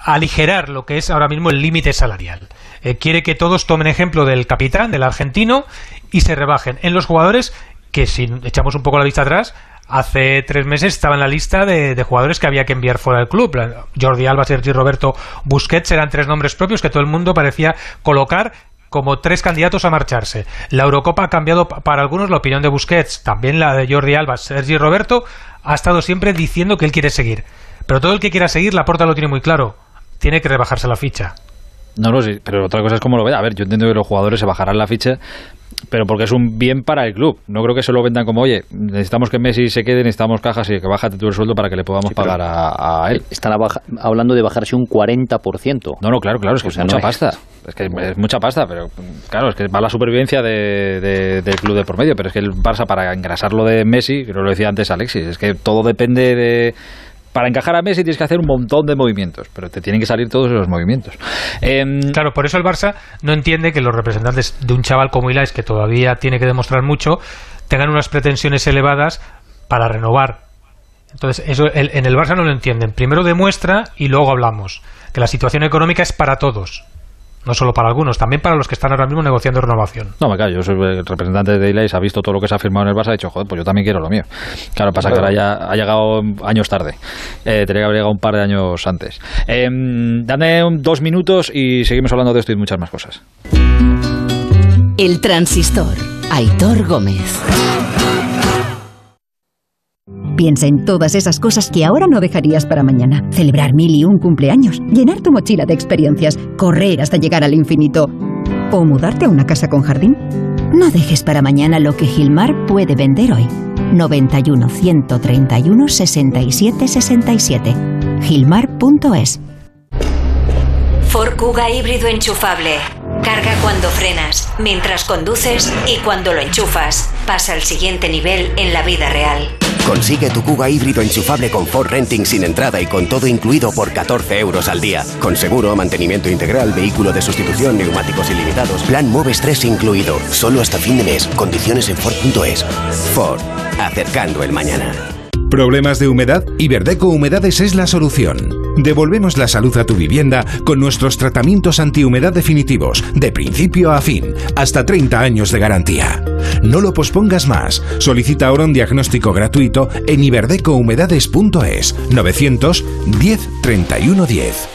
aligerar lo que es ahora mismo el límite salarial. Eh, quiere que todos tomen ejemplo del capitán, del argentino, y se rebajen. En los jugadores que si echamos un poco la vista atrás, hace tres meses estaba en la lista de, jugadores que había que enviar fuera del club. Jordi Alba, Sergi Roberto, Busquets eran tres nombres propios que todo el mundo parecía colocar como tres candidatos a marcharse. La Eurocopa ha cambiado para algunos la opinión de Busquets, también la de Jordi Alba, Sergi Roberto ha estado siempre diciendo que él quiere seguir. Pero todo el que quiera seguir, la porta lo tiene muy claro. Tiene que rebajarse la ficha. No, no, sí, pero otra cosa es cómo lo ve. A ver, yo entiendo que los jugadores se bajarán la ficha, pero porque es un bien para el club. No creo que se lo vendan como, oye, necesitamos que Messi se quede, necesitamos cajas y que bájate tú el sueldo para que le podamos pagar a, él. Están hablando de bajarse un 40%. No, no, claro, claro, es que es mucha pasta. Es que es mucha pasta, pero claro, es que va la supervivencia de, del club de por medio. Pero es que el Barça, para engrasarlo de Messi, creo que lo decía antes Alexis, es que todo depende de para encajar a Messi tienes que hacer un montón de movimientos, pero te tienen que salir todos esos movimientos. Em, claro, por eso el Barça no entiende que los representantes de un chaval como Ilais, que todavía tiene que demostrar mucho, tengan unas pretensiones elevadas para renovar. Entonces, eso en el Barça no lo entienden. Primero demuestra y luego hablamos. Que la situación económica es para todos. No solo para algunos, también para los que están ahora mismo negociando renovación. No, me callo, yo soy el representante de Ilays, ha visto todo lo que se ha firmado en el Barça, ha dicho, joder, pues yo también quiero lo mío. Claro, pasa que ahora ya ha llegado años tarde. Eh, tenía que haber llegado un par de años antes. Eh, dame dos minutos y seguimos hablando de esto y muchas más cosas. El transistor. Aitor Gómez. Piensa en todas esas cosas que ahora no dejarías para mañana. Celebrar mil y un cumpleaños, llenar tu mochila de experiencias, correr hasta llegar al infinito. ¿O mudarte a una casa con jardín? No dejes para mañana lo que Gilmar puede vender hoy. 91 131 67 67. Gilmar.es Ford Kuga híbrido enchufable. Carga cuando frenas, mientras conduces y cuando lo enchufas. Pasa al siguiente nivel en la vida real. Consigue tu Cuga híbrido enchufable con Ford Renting sin entrada y con todo incluido por 14 euros al día. Con seguro, mantenimiento integral, vehículo de sustitución, neumáticos ilimitados, plan Moves 3 incluido. Solo hasta fin de mes. Condiciones en Ford.es. Ford. Acercando el mañana. ¿Problemas de humedad? Iberdeco Humedades es la solución. Devolvemos la salud a tu vivienda con nuestros tratamientos antihumedad definitivos, de principio a fin, hasta 30 años de garantía. No lo pospongas más. Solicita ahora un diagnóstico gratuito en iberdecohumedades.es 910 3110.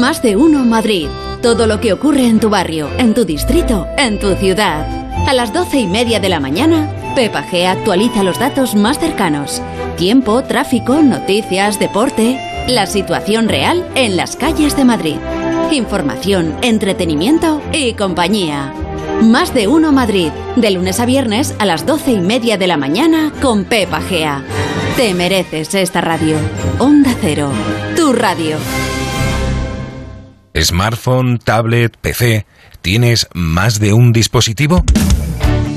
Más de uno Madrid. Todo lo que ocurre en tu barrio, en tu distrito, en tu ciudad. A las doce y media de la mañana, Pepa G actualiza los datos más cercanos. Tiempo, tráfico, noticias, deporte. La situación real en las calles de Madrid. Información, entretenimiento y compañía. Más de uno Madrid. De lunes a viernes a las doce y media de la mañana con Pepa Gea. Te mereces esta radio. Onda Cero. Tu radio. Smartphone, tablet, PC. ¿Tienes más de un dispositivo?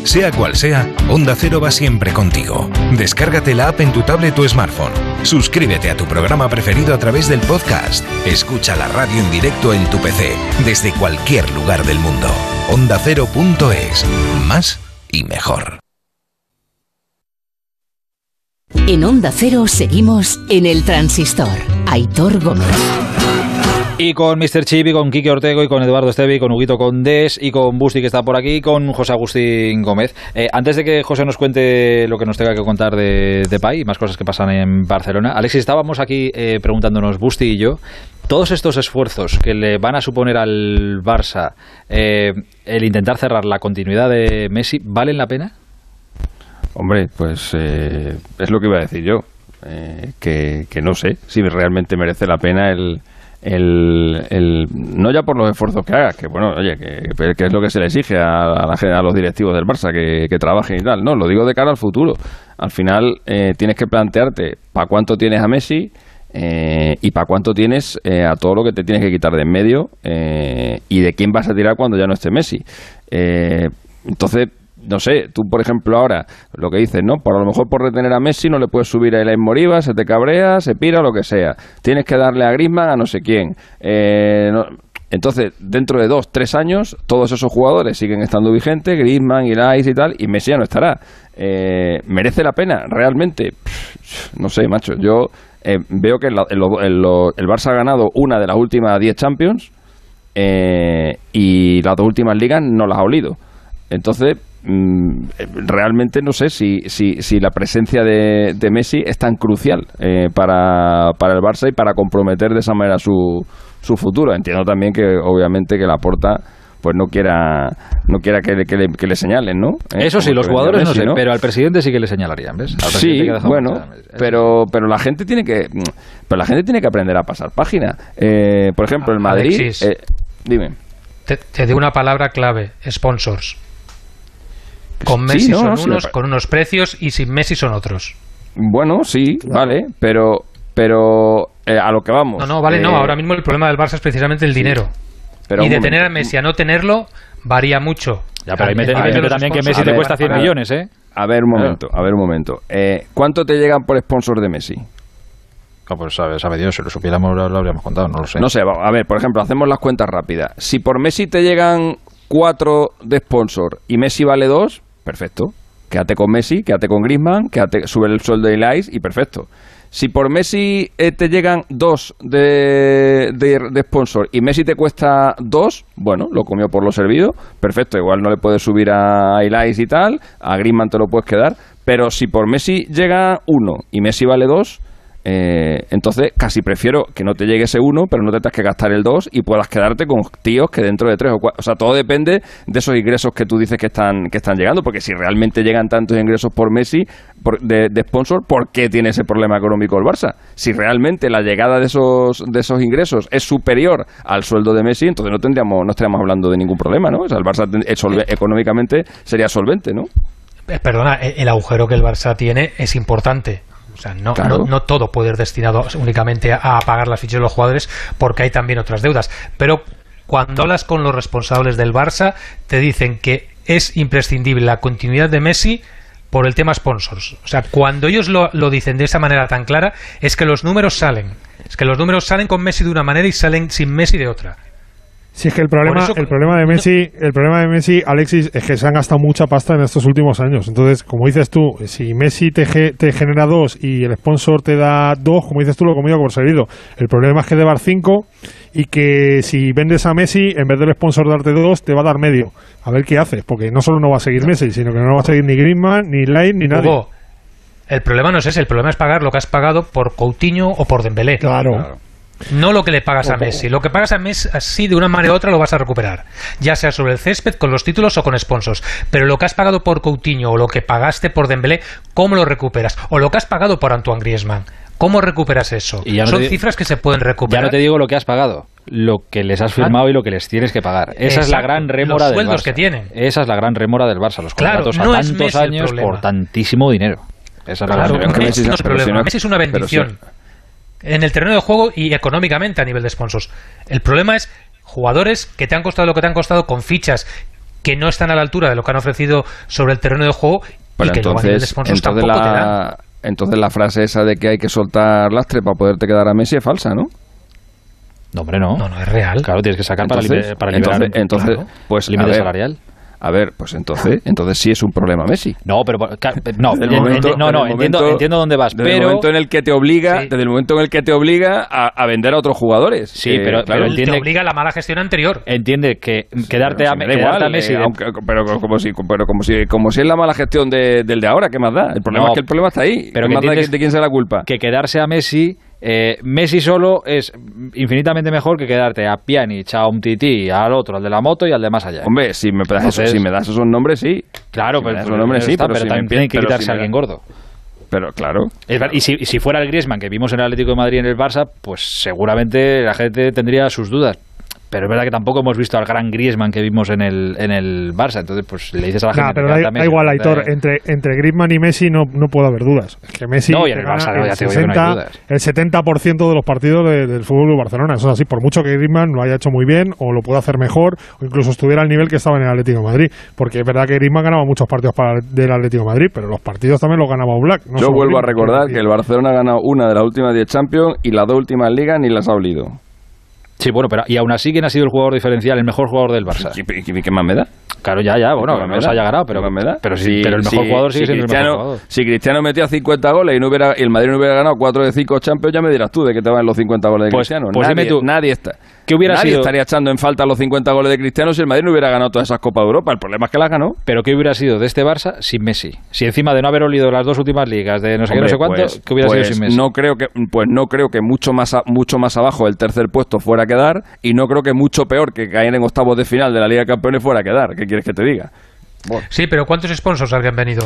Sea cual sea, Onda Cero va siempre contigo. Descárgate la app en tu tablet o smartphone. Suscríbete a tu programa preferido a través del podcast. Escucha la radio en directo en tu PC, desde cualquier lugar del mundo. OndaCero.es. Más y mejor. En Onda Cero seguimos en el transistor. Aitor Gómez. Y con Mr. Chip, y con Kike Ortego, y con Eduardo Estevi, con Huguito Condés, y con Busti, que está por aquí, y con José Agustín Gómez. Eh, antes de que José nos cuente lo que nos tenga que contar de, de PAI y más cosas que pasan en Barcelona, Alexis, estábamos aquí eh, preguntándonos, Busti y yo, todos estos esfuerzos que le van a suponer al Barça eh, el intentar cerrar la continuidad de Messi, ¿valen la pena? Hombre, pues es lo que iba a decir yo. que, que no sé si realmente merece la pena el el, el, no ya por los esfuerzos que haga, que bueno, oye, que, es lo que se le exige a, a, los directivos del Barça, que, trabajen y tal, no, lo digo de cara al futuro. Al final eh, tienes que plantearte para cuánto tienes a Messi eh, y para cuánto tienes eh, a todo lo que te tienes que quitar de en medio y de quién vas a tirar cuando ya no esté Messi. entonces, no sé, tú por ejemplo ahora, lo que dices, ¿no? Por a lo mejor por retener a Messi no le puedes subir a Elaine Moriba, se te cabrea, se pira, lo que sea. Tienes que darle a Griezmann a no sé quién. Eh, entonces, dentro de dos, tres años, todos esos jugadores siguen estando vigentes, Griezmann, Ilais y tal, y Messi ya no estará. Eh, ¿Merece la pena? ¿Realmente? no sé, macho. Yo eh, veo que el, el, Barça ha ganado una de las últimas diez Champions y las dos últimas ligas no las ha olido. Entonces, realmente no sé si, si, si la presencia de, Messi es tan crucial eh, para, para el Barça y para comprometer de esa manera su, su futuro. Entiendo también que obviamente que la porta pues no quiera no quiera que, que, le, señalen, ¿no? Eh, Eso sí, los jugadores no sé, pero al presidente sí que le señalarían, ¿ves? sí, bueno, pero pero la gente tiene que pero la gente tiene que aprender a pasar página. Eh, por ejemplo, el Madrid, dime. Te, te digo una palabra clave, sponsors. Con Messi son unos, con unos precios y sin Messi son otros. Bueno, sí, vale, pero pero eh, a lo que vamos. No, no, vale, no. Eh, ahora mismo el problema del Barça es precisamente el dinero. y de tener a Messi a no tenerlo varía mucho. Ya, pero ahí mete, también que Messi te cuesta 100 millones, ¿eh? A ver un momento, a ver un momento. Eh, ¿Cuánto te llegan por sponsor de Messi? No, pues sabe, sabe Dios, si lo supiéramos lo habríamos contado, no lo sé. No sé, a ver, por ejemplo, hacemos las cuentas rápidas. Si por Messi te llegan cuatro de sponsor y Messi vale dos, perfecto. Quédate con Messi, quédate con Griezmann, quédate, sube el sueldo de Elias y perfecto. Si por Messi eh, te llegan dos de, de, sponsor y Messi te cuesta dos, bueno, lo comió por lo servido, perfecto. Igual no le puedes subir a Elias y tal, a Griezmann te lo puedes quedar, pero si por Messi llega uno y Messi vale dos, eh, entonces, casi prefiero que no te llegue ese uno, pero no te tengas que gastar el dos y puedas quedarte con tíos que dentro de tres o cuatro. O sea, todo depende de esos ingresos que tú dices que están, que están llegando, porque si realmente llegan tantos ingresos por Messi de, sponsor, ¿por qué tiene ese problema económico el Barça? Si realmente la llegada de esos, de esos ingresos es superior al sueldo de Messi, entonces no tendríamos, no estaríamos hablando de ningún problema, ¿no? O sea, el Barça económicamente sería solvente, ¿no? Eh, perdona, el agujero que el Barça tiene es importante o sea, no, no, todo puede ir destinado únicamente a, pagar las fichas de los jugadores porque hay también otras deudas. Pero cuando hablas con los responsables del Barça, te dicen que es imprescindible la continuidad de Messi por el tema sponsors. O sea, cuando ellos lo, lo, dicen de esa manera tan clara, es que los números salen. Es que los números salen con Messi de una manera y salen sin Messi de otra. Sí, es que el problema, el problema de Messi, el problema de Messi, Alexis, es que se han gastado mucha pasta en estos últimos años. Entonces, como dices tú, si Messi te, te genera dos y el sponsor te da dos, como dices tú, lo comido por servido. El problema es que debe dar cinco y que si vendes a Messi, en vez del sponsor darte dos, te va a dar medio. A ver qué haces, porque no solo no va a seguir Messi, sino que no va a seguir ni Griezmann, ni Line, ni nadie. el problema no es ese, el problema es pagar lo que has pagado por Coutinho o por Dembélé. claro. No lo que le pagas a Messi. Lo que pagas a Messi, así de una manera u otra lo vas a recuperar. Ya sea sobre el césped, con los títulos o con sponsors. Pero lo que has pagado por Coutinho o lo que pagaste por Dembélé, ¿cómo lo recuperas? O lo que has pagado por Antoine Griezmann. ¿Cómo recuperas eso? Y ya no Son cifras que se pueden Ya recuperar. no te digo lo que has pagado, lo que les has firmado y lo que les tienes que pagar. Esa es la gran los rémora del sueldos Barça. que tienen. Esa es la gran rémora del Barça, los Claro, contratos no a tantos años por tantísimo dinero. Esa es la Claro, gran Messi, no es problema. Messi es una pero bendición en el terreno de juego y económicamente a nivel de sponsors. El problema es jugadores que te han costado lo que te han costado con fichas que no están a la altura de lo que han ofrecido sobre el terreno de juego Pero y que luego a nivel de entonces, sponsors entonces, tampoco te dan. entonces la frase esa de que hay que soltar lastre para poderte quedar a Messi es falsa, ¿no? No, hombre, no. No, no es real. Claro, tienes que sacar para, Entonces- liber- para liberar entonces, entonces, claro, pues límite ver, salarial. A ver, pues entonces, entonces sí es un problema Messi. No, pero no, Desde el en- momento- enti- no, desde no, el entiendo, momento- entiendo dónde vas, desde el pero momento en el que te obliga, desde el momento en el que te obliga a, a vender a otros jugadores. Sí, Que, pero- claro, pero entiende- Te obliga a la mala gestión anterior. entiende que quedarte Pero a, si me da quedarte igual, a Messi eh, de- aunque- pero como si, pero como si, como si es la mala gestión de- del de ahora, ¿qué más da? El problema No, es que el problema está ahí. pero ¿Qué que más da de quién sea la culpa? que quedarse a Messi eh, Messi solo es infinitamente mejor que quedarte a Pjanic, a Umtiti, al otro, al de la moto y al de más allá. Hombre, si me das, Entonces- si me das esos nombres, sí. Claro, Si pero, das esos nombres, sí, está, pero, pero si me también tiene que quitarse si a alguien da- gordo. Pero claro. Es y, si, y si fuera el Griezmann que vimos en el Atlético de Madrid en el Barça, pues seguramente la gente tendría sus dudas. Pero es verdad que tampoco hemos visto al gran Griezmann que vimos en el, en el Barça. Entonces, pues le dices a la gente... Nah, pero que da, da igual, Aitor. Entre, entre Griezmann y Messi no, no puede haber dudas. Es que Messi No, y en el Barça, ya el, te digo yo que no hay 60, dudas. el 70% de los partidos de- del fútbol de Barcelona. Eso es así. Por mucho que Griezmann lo haya hecho muy bien o lo pueda hacer mejor o incluso estuviera al nivel que estaba en el Atlético de Madrid. Porque es verdad que Griezmann ganaba muchos partidos para el- del Atlético de Madrid, pero los partidos también los ganaba Black. Yo vuelvo a recordar que el Barcelona ha ganado una de las últimas 10 Champions y las dos últimas ligas ni las ha olido. Sí, bueno, pero y aún así, ¿quién ha sido el jugador diferencial, el mejor jugador del Barça? ¿Qué, qué- qué más me da? Claro, ya, ya, bueno, ¿Qué no se haya ganado, ¿Qué pero, me da? pero, Si- pero el mejor si- jugador sigue si siendo el mejor jugador. Si Cristiano metía 50 goles y, no hubiera, el Madrid no hubiera ganado 4 de 5 Champions, ya me dirás tú de que te van los 50 goles de Pues- Cristiano. pues nadie, dime tú, nadie está. ¿Qué hubiera nadie sido- estaría echando en falta los 50 goles de Cristiano si el Madrid no hubiera ganado todas esas Copas de Europa. El problema es que las ganó. Pero ¿qué hubiera sido de este Barça sin Messi? Si encima de no haber olido las dos últimas ligas, de no sé qué, no sé cuánto, pues- ¿qué hubiera pues sido sin Messi? No creo que, pues no creo que mucho más, a- mucho más abajo el tercer puesto fuera a quedar y no creo que mucho peor que caer en octavos de final de la Liga de Campeones fuera a quedar. ¿Qué quieres que te diga? Sí, pero ¿cuántos sponsors habrían venido?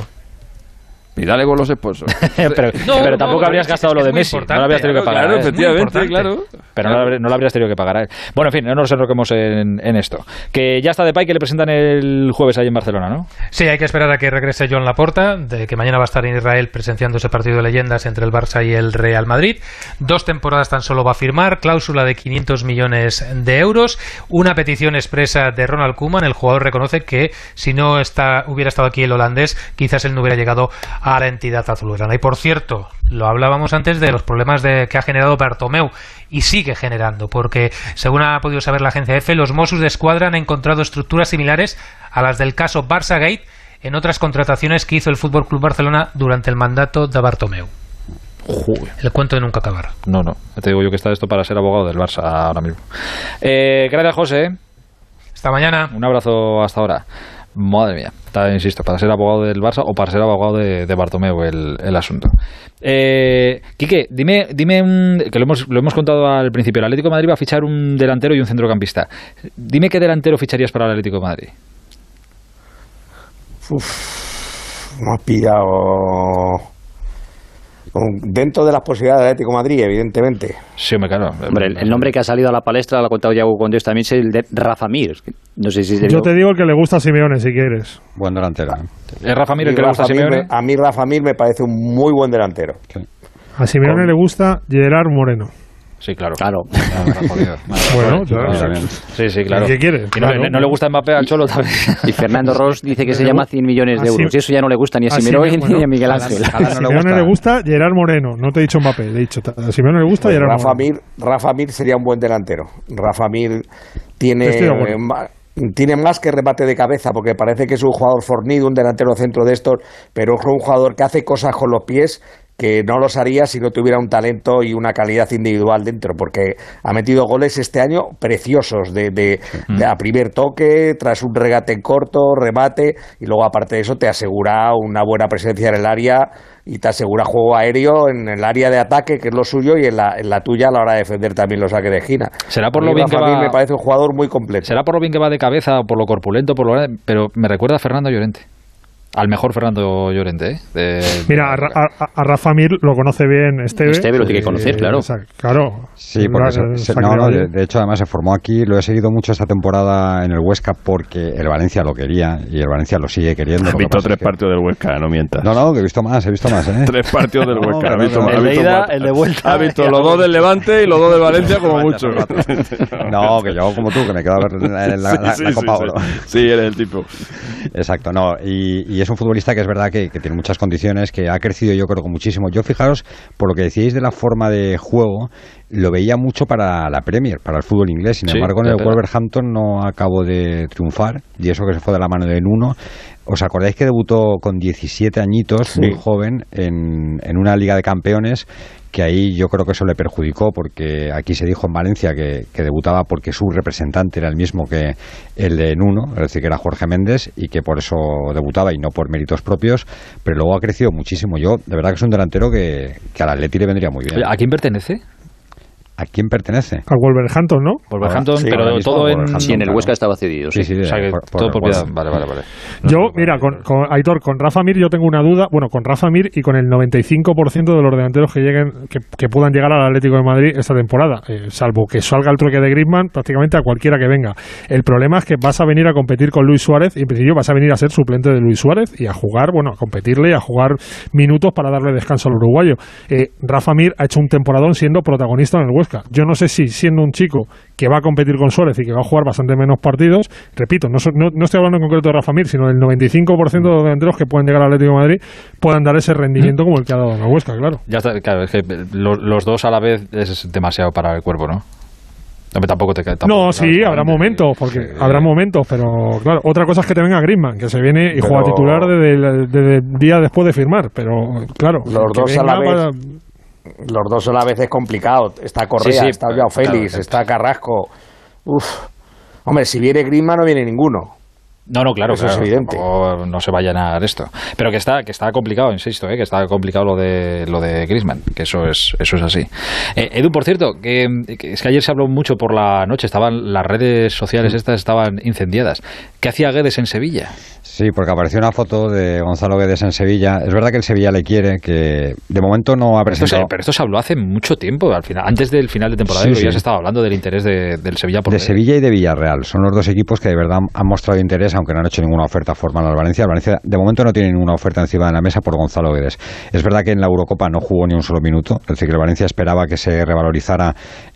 Y dale con los sponsors. pero, No, pero no, tampoco no, habrías gastado lo de Messi. No importante. lo habrías tenido que pagar. claro, efectivamente, claro. Pero no, lo habría- no lo habrías tenido que pagar a él. Bueno, en fin, no nos enroquemos en, en esto. Que ya está de pay que le presentan el jueves ahí en Barcelona, ¿no? Sí, hay que esperar a que regrese Joan Laporta, de que mañana va a estar en Israel presenciando ese partido de leyendas entre el Barça y el Real Madrid. Dos temporadas tan solo va a firmar, cláusula de 500 millones de euros, una petición expresa de Ronald Koeman. El jugador reconoce que si no está, hubiera estado aquí el holandés, quizás él no hubiera llegado a la entidad azulgrana. Y por cierto, lo hablábamos antes de los problemas de, que ha generado Bartomeu y sigue generando, porque según ha podido saber la agencia EFE, los Mossos de Escuadra han encontrado estructuras similares a las del caso Barça Gate en otras contrataciones que hizo el Fútbol Club Barcelona durante el mandato de Bartomeu. El cuento de nunca acabar. No, no. Te digo yo que está esto para ser abogado del Barça ahora mismo. Eh, gracias, José. Hasta mañana. Un abrazo hasta ahora. Madre mía, insisto, para ser abogado del Barça o para ser abogado de, de Bartomeu el, asunto. Eh, Quique, dime, dime un- que lo hemos, lo hemos contado al principio, el Atlético de Madrid va a fichar un delantero y un centrocampista. Dime qué delantero ficharías para el Atlético Madrid. Me has pillado dentro de las posibilidades del Atlético de Madrid, evidentemente. Sí, me claro. Hombre, el, el nombre que ha salido a la palestra, lo ha contado Yago Condés también, es el de Rafa Mir. No sé si es Yo te digo el que le gusta a Simeone, si quieres. Buen delantero. ¿eh? ¿Es Rafa Mir el que le gusta a Simeone? me- a mí Rafa Mir me parece un muy buen delantero. A Simeone le gusta Gerard Moreno. Sí, claro. Claro. Bueno, Claro. Sí, sí, claro. ¿Qué quieres? Y no, Claro. le- no le gusta Mbappé al Cholo también. Y Fernando Ross dice que se llama 100 millones de Así- euros. Y eso ya no le gusta ni a así Simeone me- ni a Miguel a- Ángel. A Simeone le gusta Gerard Moreno. No te he dicho Mbappé, le he dicho. A Simeone le gusta Pues Gerard Rafa Moreno. Mir, Rafa Mir sería un buen delantero. Rafa Mir tiene, eh, tiene más que remate de cabeza, porque parece que es un jugador fornido, un delantero centro de estos, pero es un jugador que hace cosas con los pies que no los haría si no tuviera un talento y una calidad individual dentro, porque ha metido goles este año preciosos de, de, de a primer toque, tras un regate corto, remate, y luego aparte de eso te asegura una buena presencia en el área y te asegura juego aéreo en el área de ataque, que es lo suyo, y en la, en la tuya a la hora de defender también lo saque de esquina. Será por lo bien que va- me parece un jugador muy completo. Será por lo bien que va de cabeza, o por lo corpulento, por lo pero me recuerda a Fernando Llorente. Al mejor Fernando Llorente, ¿eh? De- Mira, a, Ra- a- a Rafa Mir lo conoce bien Esteve. Esteve lo tiene que conocer, claro. esa- claro. Sí, porque La- se- no, de no, de, de hecho además se formó aquí, lo he seguido mucho esta temporada en el Huesca porque el Valencia lo quería y el Valencia lo sigue queriendo. Has visto tres que- partidos del Huesca, no mientas. No, no, que he visto más, he visto más, ¿eh? Tres partidos del Huesca. no, ha visto, no. ha El de visto ida, el de vuelta. Ha visto los dos del Levante y los dos del Valencia como mucho. No, que yo como tú, que me quedo a ver la, la- la- Sí, la sí, Copa sí, Oro. sí. Sí, eres el tipo. Exacto, no, y, y es un futbolista que es verdad que, que tiene muchas condiciones, que ha crecido yo creo que muchísimo. Yo fijaros, por lo que decíais de la forma de juego, lo veía mucho para la Premier, para el fútbol inglés. Sin Sí, embargo, en el. Wolverhampton no acabó de triunfar, y eso que se fue de la mano de Nuno. ¿Os acordáis que debutó con 17 añitos, muy joven, en, en una Liga de Campeones? Que ahí yo creo que eso le perjudicó porque aquí se dijo en Valencia que, debutaba porque su representante era el mismo que el de Nuno, es decir, que era Jorge Méndez y que por eso debutaba y no por méritos propios, pero luego ha crecido muchísimo. Yo, de verdad que es un delantero que, que al Atleti le vendría muy bien. ¿A quién pertenece? ¿A quién pertenece? Al Wolverhampton, ¿no? Wolverhampton, Sí, pero todo en... Sí, en el claro. Huesca estaba cedido. Sí, Sí. sí, O sea, que por- por- todo por- propiedad. Vale, vale, vale. Yo, mira, con, con Aitor, con Rafa Mir yo tengo una duda, bueno, con Rafa Mir y con el 95% de los delanteros que lleguen, que, que puedan llegar al Atlético de Madrid esta temporada, eh, salvo que salga el truque de Griezmann, prácticamente a cualquiera que venga. El problema es que vas a venir a competir con Luis Suárez y en principio vas a venir a ser suplente de Luis Suárez y a jugar, bueno, a competirle y a jugar minutos para darle descanso al uruguayo. Eh, Rafa Mir ha hecho un temporadón siendo protagonista en el Huesca. Yo no sé si siendo un chico que va a competir con Suárez y que va a jugar bastante menos partidos, repito, no, so- no, no estoy hablando en concreto de Rafa Mir, sino del 95% de los delanteros que pueden llegar al Atlético de Madrid puedan dar ese rendimiento como el que ha dado el Huesca, claro. Ya está, claro, es que lo- los dos a la vez es demasiado para el cuerpo, ¿no? Tampoco te cae tampoco, No, sí, claro, habrá momentos, porque habrá momentos, pero claro, otra cosa es que te venga Griezmann, que se viene y Pero- juega titular desde el, desde el día después de firmar, pero claro, Los dos a la vez. Los dos a la vez es complicado. Está Correa, Sí, sí, está Joao Félix, claro. está Carrasco. Uf. Hombre, si viene Griezmann no viene ninguno. No, no, claro, Eso es evidente. No se vayan a dar esto. Pero que está, que está complicado, insisto, ¿eh? que está complicado lo de lo de Griezmann, que eso es, eso es así. Eh, Edu, por cierto, que, que es que ayer se habló mucho por la noche, estaban las redes sociales estas estaban incendiadas. ¿Qué hacía Guedes en Sevilla? Sí, porque apareció una foto de Gonzalo Guedes en Sevilla. Es verdad que el Sevilla le quiere, que de momento no ha Esto se- presentado... pero esto se habló hace mucho tiempo, al final, antes del final de temporada, Sí, ya se estaba hablando del interés de- del Sevilla por de Guedes. Sevilla y de Villarreal. Son los dos equipos que de verdad han mostrado interés, aunque no han hecho ninguna oferta formal al Valencia. El Valencia de momento no tiene ninguna oferta encima de la mesa por Gonzalo Guedes. Es verdad que en la Eurocopa no jugó ni un solo minuto, es decir, que el Valencia esperaba que se revalorizara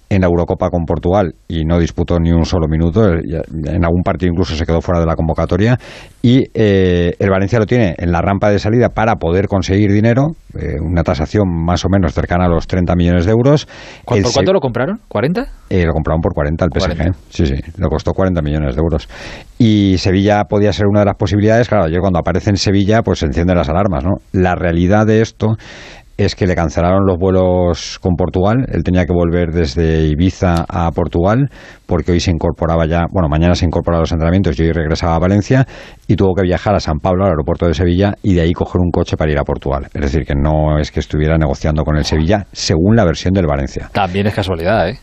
en la Eurocopa con Portugal y no disputó ni un solo minuto. En algún partido incluso se quedó fuera de la convocatoria. Y eh, el Valencia lo tiene en la rampa de salida para poder conseguir dinero, eh, una tasación más o menos cercana a los 30 millones de euros. ¿Cu- El ¿Por cuánto lo compraron? ¿40? eh, lo compraron por 40 el PSG. 40. Sí, sí, le costó 40 millones de euros. Y Sevilla podía ser una de las posibilidades. Claro, yo cuando aparece en Sevilla, pues se encienden las alarmas, ¿no? La realidad de esto es que le cancelaron los vuelos con Portugal. Él tenía que volver desde Ibiza a Portugal porque hoy se incorporaba ya, bueno, mañana se incorporaba a los entrenamientos y hoy regresaba a Valencia y tuvo que viajar a San Pablo, al aeropuerto de Sevilla, y de ahí coger un coche para ir a Portugal. Es decir, que no es que estuviera negociando con el Sevilla, según la versión del Valencia. También es casualidad, ¿eh?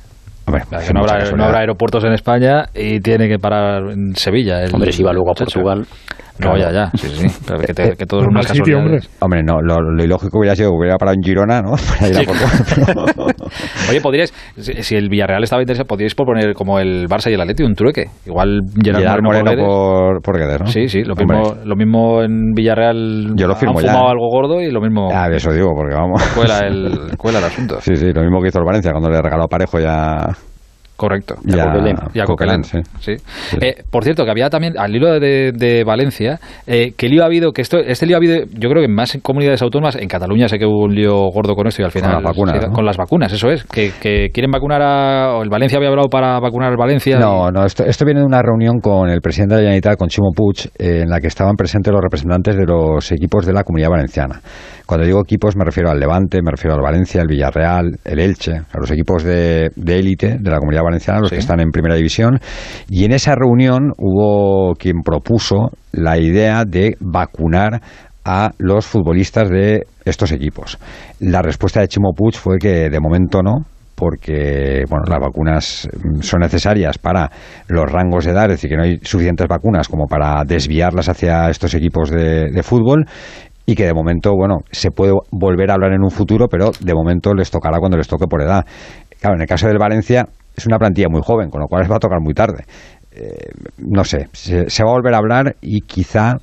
Hombre, Claro, es que no, habrá, no habrá aeropuertos en España y tiene que parar en Sevilla. el- Hombre, si va luego a. Portugal. No, ya, ya. Sí, sí. Pero que, te- que todo es Mal unas sitio, casualidades. Hombre, no, lo, lo ilógico hubiera sido que hubiera parado en Girona, ¿no? Para ir a Sí. Portugal. Oye, podríais, si, si el Villarreal estaba interesado, podríais proponer como el Barça y el Atleti un trueque. Igual Gerard, Moreno, Moreno por por, Guedes, ¿no? Sí, sí, lo Hombre. mismo, lo mismo en Villarreal. Yo lo firmo han fumado ¿eh? algo gordo y lo mismo Ah, eso digo, porque vamos. cuela el, cuela el asunto. Sí, sí, lo mismo que hizo el Valencia cuando le regaló a Parejo ya Correcto. Y a, y sí. sí. Eh, por cierto, que había también, al hilo de, de Valencia, eh, que lío ha habido, que esto, este lío ha habido, yo creo que en más comunidades autónomas, en Cataluña sé que hubo un lío gordo con esto y al final... las vacunas, sí, ¿no? Con las vacunas, eso es. Que, que quieren vacunar a... o el Valencia había hablado para vacunar al Valencia. No, no, esto, esto viene de una reunión con el presidente de la Generalitat, con Chimo Puig, eh, en la que estaban presentes los representantes de los equipos de la Comunidad Valenciana. Cuando digo equipos me refiero al Levante, me refiero al Valencia, el Villarreal, el Elche, a los equipos de élite de, la Comunidad Valenciana, los que están en Primera División. Y en esa reunión hubo quien propuso la idea de vacunar a los futbolistas de estos equipos. La respuesta de Chimo Puig fue que de momento no, porque bueno, las vacunas son necesarias para los rangos de edad, es decir, que no hay suficientes vacunas como para desviarlas hacia estos equipos de, de fútbol y que de momento, bueno, se puede volver a hablar en un futuro, pero de momento les tocará cuando les toque por edad. Claro, en el caso del Valencia es una plantilla muy joven, con lo cual les va a tocar muy tarde. Eh, no sé, se, se va a volver a hablar y quizá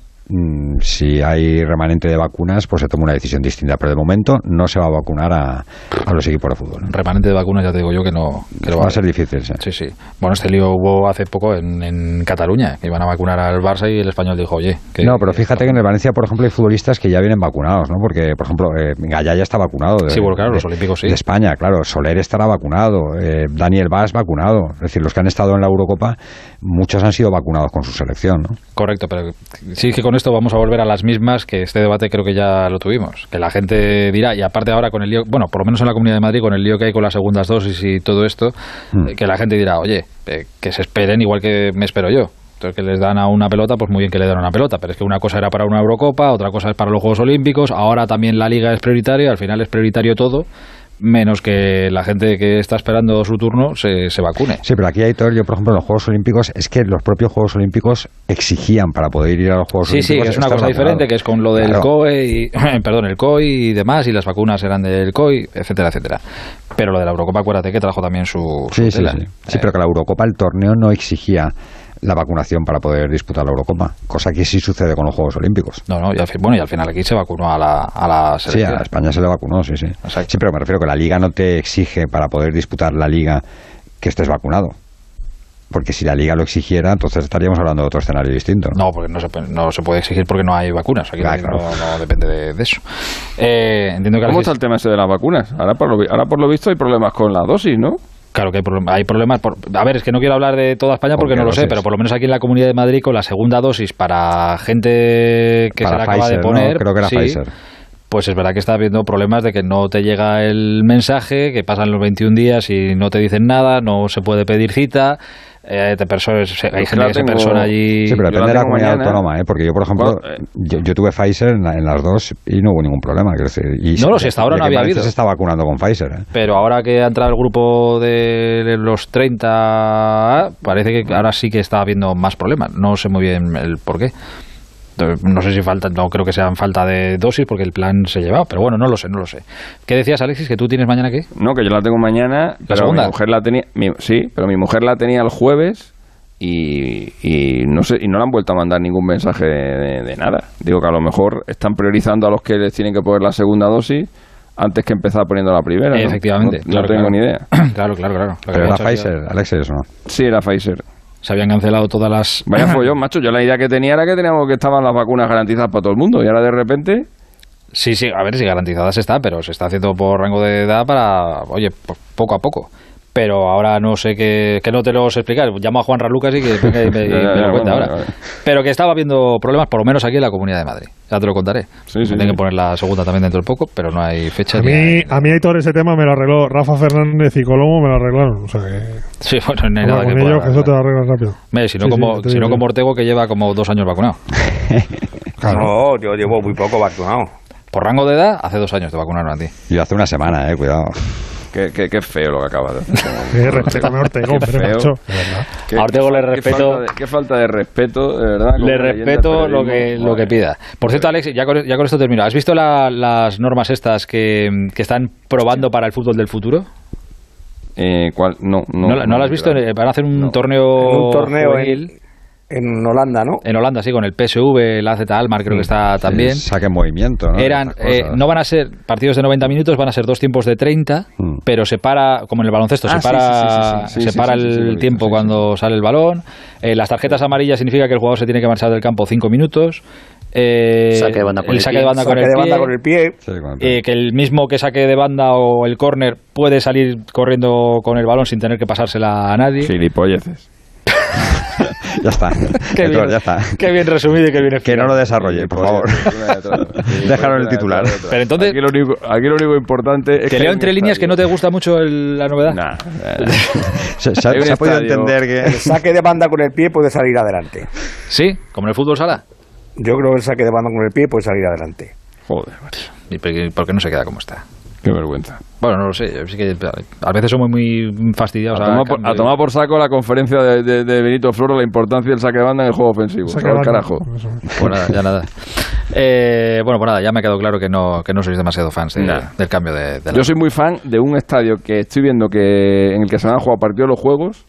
si hay remanente de vacunas, pues se toma una decisión distinta. Pero de momento no se va a vacunar a, a los equipos de fútbol. Remanente de vacunas, ya te digo yo que no. Que va a ser difícil, sí. Sí, sí. Bueno, este lío hubo hace poco en, en Cataluña, que iban a vacunar al Barça y el español dijo, oye. Que, no, pero fíjate que en el Valencia, por ejemplo, hay futbolistas que ya vienen vacunados, ¿no? Porque, por ejemplo, eh, Gallá ya está vacunado. De, Sí, bueno, claro, de- los olímpicos sí. De España, claro. Soler estará vacunado. eh, Daniel Vaz vacunado. Es decir, los que han estado en la Eurocopa, muchos han sido vacunados con su selección, ¿no? Correcto, pero sí que con esto vamos a volver a las mismas, que este debate creo que ya lo tuvimos. Que la gente dirá, y aparte ahora con el lío, bueno, por lo menos en la Comunidad de Madrid, con el lío que hay con las segundas dosis y todo esto, Mm. eh, que la gente dirá, oye, eh, que se esperen igual que me espero yo. Entonces, que les dan a una pelota, pues muy bien que le den a una pelota, pero es que una cosa era para una Eurocopa, otra cosa es para los Juegos Olímpicos, ahora también la Liga es prioritaria, al final es prioritario todo, menos que la gente que está esperando su turno se, se vacune. Sí, pero aquí hay todo. Yo, por ejemplo, en los Juegos Olímpicos, es que los propios Juegos Olímpicos exigían para poder ir a los Juegos Sí, sí, Olímpicos. que es una cosa vacunado. diferente, que es con lo del Claro. COE, y, perdón, el COI y demás, y las vacunas eran del COI, etcétera, etcétera. Pero lo de la Eurocopa, acuérdate que trajo también su, su Sí, sí, tela. sí. Sí, pero que la Eurocopa, el torneo no exigía la vacunación para poder disputar la Eurocopa, cosa que sí sucede con los Juegos Olímpicos. No, no, y al, bueno, y al final aquí se vacunó a la, a la Sí, a España se le vacunó, sí, sí. Sí, pero me refiero que la liga no te exige para poder disputar la liga que estés vacunado. Porque si la liga lo exigiera, entonces estaríamos hablando de otro escenario distinto. No, porque no se, puede- no se puede exigir porque no hay vacunas. Aquí no, claro. no depende de, de eso. Eh, entiendo que ¿Cómo está el tema ese de las vacunas? Ahora por lo, ahora por lo visto hay problemas con la dosis, ¿no? Claro que hay, hay problemas. Por, a ver, es que no quiero hablar de toda España porque no lo sé, pero por lo menos aquí en la Comunidad de Madrid con la segunda dosis para gente que Para se la acaba Pfizer, de ¿no? poner. Creo que era sí, Pfizer. Pues es verdad que está habiendo problemas de que no te llega el mensaje, que pasan los 21 días y no te dicen nada, no se puede pedir cita. Eh, se- hay gente que se persona allí. Sí, pero depende de la comunidad mañana. autónoma, ¿eh? porque yo, por ejemplo, Bueno, eh. yo, yo tuve Pfizer en, la- en las dos y no hubo ningún problema. y No, no, si hasta ahora de no había habido. se está vacunando con Pfizer. ¿eh? Pero ahora que ha entrado el grupo de los 30, parece que ahora sí que está habiendo más problemas. No sé muy bien el por qué. No sé si falta, no creo que sean falta de dosis porque el plan se lleva, pero bueno, no lo sé, no lo sé. ¿Qué decías, Alexis, que tú tienes mañana qué? No, que yo la tengo mañana, pero segunda? mi mujer la tenía, mi- sí, pero mi mujer la tenía el jueves y, y no sé y no le han vuelto a mandar ningún mensaje de, de nada. Digo que a lo mejor están priorizando a los que les tienen que poner la segunda dosis antes que empezar poniendo la primera. Efectivamente, No, no claro, tengo claro. ni idea. claro, claro, claro. Lo Pero era Pfizer, Alexis, ¿no? Sí, era Pfizer. Se habían cancelado todas las... Vaya follón, macho. Yo la idea que tenía era que teníamos que estaban las vacunas garantizadas para todo el mundo y ahora de repente Sí, sí, a ver si garantizadas está, pero se está haciendo por rango de edad para, oye, po- poco a poco. Pero ahora no sé qué, que no te lo sé explicar. Llamo a Juan Ralucas y que me, y Ya, ya, me lo cuente bueno, ahora. vale. Pero que estaba habiendo problemas, por lo menos aquí en la Comunidad de Madrid. Ya te lo contaré. Sí, sí, Tienen sí. que poner la segunda también dentro de poco, pero no hay fecha. A ni hay- mí, a mí Aitor ese tema me lo arregló Rafa Fernández y Colomo me lo arreglaron. O sea que, Sí, bueno, no hay nada que ellos, que eso te lo arreglan rápido. Si no, como, si no como Ortego, que lleva como dos años vacunado. No, yo llevo muy poco vacunado. Por rango de edad, hace dos años te vacunaron a ti. Yo hace una semana, eh, cuidado. Qué, qué, qué feo lo que acabas de hacer. Eh, respétame a Ortego, Qué hombre, feo. macho. Qué- A Ortego le qué respeto. falta de- Qué falta de respeto, de verdad. Le respeto lo que, lo que pida. Por cierto, Alex, ya con, ya con esto termino. ¿Has visto la- las normas estas que, que están probando para el fútbol del futuro? Eh, ¿cuál? No, no. ¿No, no las has visto? Eh, Van a hacer un No. torneo, En un torneo juvenil. En, Holanda, ¿no? En Holanda, sí, con el PSV, el AZ Almar creo que está también. saque en movimiento, ¿no? Eran, eh, no van a ser partidos de 90 minutos, van a ser dos tiempos de 30, pero se para, como en el baloncesto, Ah, se para, sí, sí, se el tiempo cuando sale el balón. Eh, las tarjetas amarillas significa que el jugador se tiene que marchar del campo 5 minutos. Eh, Saque de banda con el el saque pie. de banda con Saque el de pie. banda con el pie. Eh, que el mismo que saque de banda o el córner puede salir corriendo con el balón sin tener que pasársela a nadie. Gilipolleces. Ya está. Qué bien, ya está. qué bien resumido y qué bien Que no lo desarrolle, por favor. Déjalo en el titular. Pero entonces, Aquí lo único, aquí lo único importante es te que leo entre líneas que no te gusta mucho el- la novedad. Nah, Se, se ha, se podido entender que... El saque de banda con el pie puede salir adelante. Sí, como en el fútbol sala. Yo creo que el saque de banda con el pie puede salir adelante. Joder, macho. ¿Y por qué no se queda como está? Qué vergüenza. Bueno, no lo sé. sí que a veces somos muy fastidiados. A tomar, por, a tomar por saco la conferencia de, de- de Benito Floro la importancia del saque de banda en el juego ofensivo. Saque Al carajo. Pues nada, ya nada. Eh, bueno, pues nada, ya me ha quedado claro que no, que no sois demasiado fans de- Nah. del cambio de, de la- Yo soy muy fan de un estadio que estoy viendo que en el que se van a jugar partidos los juegos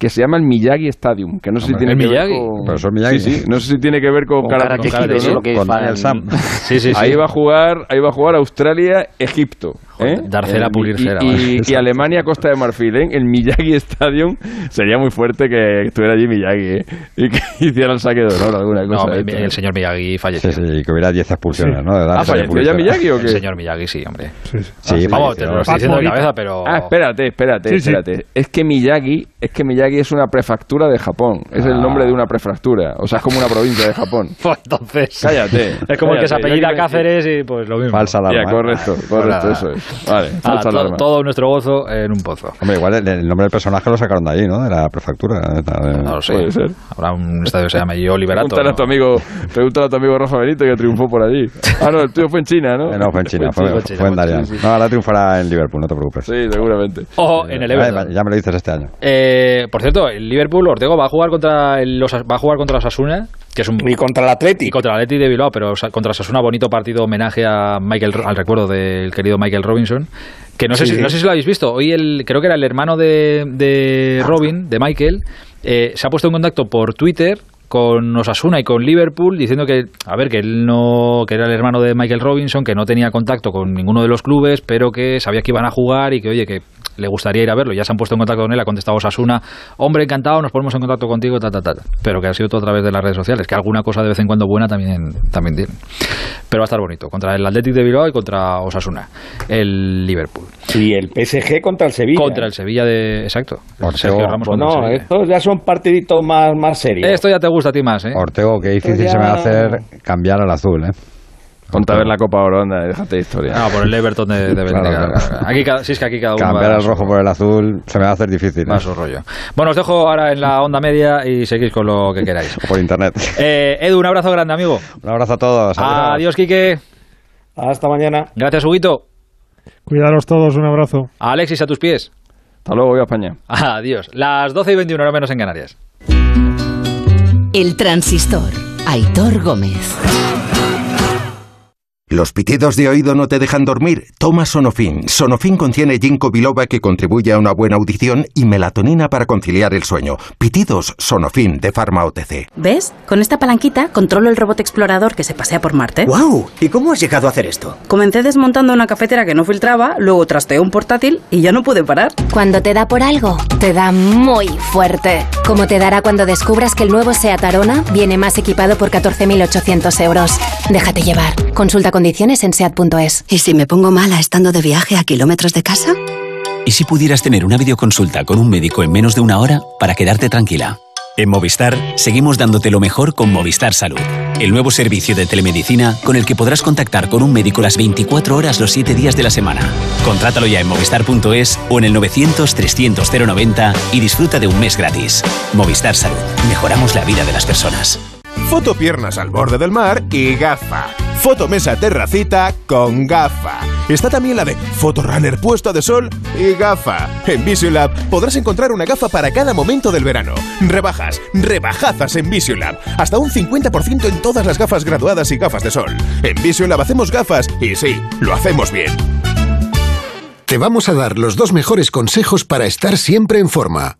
que se llama el Miyagi Stadium, que no sé si tiene ¿el que ver con... Pero eso es Miyagi. Sí, sí, no sé si tiene que ver con, Con Karate Kid, ¿no? Con Daniel Sam. Sí, sí, sí. Ahí va a jugar, ahí va a jugar Australia, Egipto, ¿eh? Dar cera, El- pulir y, cera, y- vale. y Alemania, Costa de Marfil, ¿eh? El Miyagi Stadium sería muy fuerte que estuviera allí Miyagi, ¿eh? Y que hiciera el saque de honor alguna No, cosa. mi- esta, el ¿eh? señor Miyagi falleció. Sí, sí, y que hubiera 10 expulsiones, ¿no? De Ah, falleció ya Miyagi o qué? El señor Miyagi, sí, hombre. Sí, sí. Sí, Vamos, te lo estoy diciendo de cabeza, pero... Ah, espérate, espérate, Sí, sí. espérate. Es que Miyagi, es que Miyagi es una prefectura de Japón. Es el nombre de una prefectura. O sea, es como una provincia de Japón. Pues entonces... Cállate. Es como el que se apellida Cáceres y pues lo mismo. Falsa alarma. Ya, ¿eh? correcto, correcto, eso es. Vale, Ah, todo nuestro gozo en un pozo. Hombre, igual el, el nombre del personaje lo sacaron de allí, ¿no? De la prefectura. de- de- No lo sé. Puede ser. Habrá un estadio que se llame Yo Liberato. Pregúntale a tu amigo, pregúntale a tu amigo Rafa Benito que triunfó por allí. Ah, no, el tuyo fue en China, ¿no? Eh, no, fue en China, fue, China. China, fue en fue. China, sí. No, ahora triunfará en Liverpool, no te preocupes. Sí, seguramente. Ojo, en el Eh, Everton. ya me lo dices este año. Eh, por cierto, el Liverpool, Ortego, va a jugar contra el, los, va a jugar contra Osasuna, que es un Y contra el Atleti. y contra el Atleti de Bilbao, pero contra Osasuna bonito partido homenaje a Michael al recuerdo del querido Michael Robinson, que no sé Sí. si no sé si lo habéis visto. Hoy el creo que era el hermano de, de Robin, de Michael, eh, se ha puesto en contacto por Twitter con Osasuna y con Liverpool diciendo que a ver que él no que era el hermano de Michael Robinson que no tenía contacto con ninguno de los clubes pero que sabía que iban a jugar y que oye que le gustaría ir a verlo ya se han puesto en contacto con él ha contestado Osasuna hombre encantado nos ponemos en contacto contigo ta ta ta pero que ha sido todo a través de las redes sociales que alguna cosa de vez en cuando buena también también tienen pero va a estar bonito contra el Athletic de Bilbao y contra Osasuna el Liverpool Y el PSG contra el Sevilla. contra el Sevilla de exacto Ortego. Sergio Ramos contra el Bueno, Sevilla. estos ya son partiditos más, más serios. esto ya te gusta a ti más ¿eh? Ortego, qué difícil ya- se me va a hacer cambiar al azul, ¿eh? Ponte a ver la Copa Oro, anda, déjate de historia. Ah, por el Everton de, de Claro, Benfica. claro. Aquí cada, sí, es que aquí cada uno Cambiar el rojo por el azul se me va a hacer difícil. a ¿eh? su rollo. Bueno, os dejo ahora en la onda media y seguís con lo que queráis. O por internet. Eh, Edu, un abrazo grande, amigo. Un abrazo a todos. Adiós, Quique. Hasta mañana. Gracias, Huguito. Cuidaros todos, un abrazo. Alexis, a tus pies. Hasta luego, voy a España. Adiós. Las 12 y 21, ahora menos en Canarias. El transistor. Aitor Gómez. ¿Los pitidos de oído no te dejan dormir? Toma Sonofin. Sonofin contiene ginkgo biloba que contribuye a una buena audición y melatonina para conciliar el sueño. Pitidos Sonofin de Pharma OTC. ¿Ves? Con esta palanquita controlo el robot explorador que se pasea por Marte. ¡Wow! ¿Y cómo has llegado a hacer esto? Comencé desmontando una cafetera que no filtraba, luego trasteé un portátil y ya no pude parar. Cuando te da por algo, te da muy fuerte. Como te dará cuando descubras que el nuevo SEAT Arona viene más equipado por 14.800 euros. Déjate llevar. Consulta condiciones en SEAT.es. ¿Y si me pongo mala estando de viaje a kilómetros de casa? ¿Y si pudieras tener una videoconsulta con un médico en menos de una hora para quedarte tranquila? En Movistar seguimos dándote lo mejor con Movistar Salud, el nuevo servicio de telemedicina con el que podrás contactar con un médico las 24 horas los 7 días de la semana. Contrátalo ya en movistar.es o en el 900 300 090 y disfruta de un mes gratis. Movistar Salud, mejoramos la vida de las personas. Foto piernas al borde del mar y gafa. Foto mesa terracita con gafa. Está también la de foto runner puesto de sol y gafa. En Visiolab podrás encontrar una gafa para cada momento del verano. Rebajas, rebajazas en Visiolab. Hasta un 50% en todas las gafas graduadas y gafas de sol. En Visiolab hacemos gafas y sí, lo hacemos bien. Te vamos a dar los dos mejores consejos para estar siempre en forma.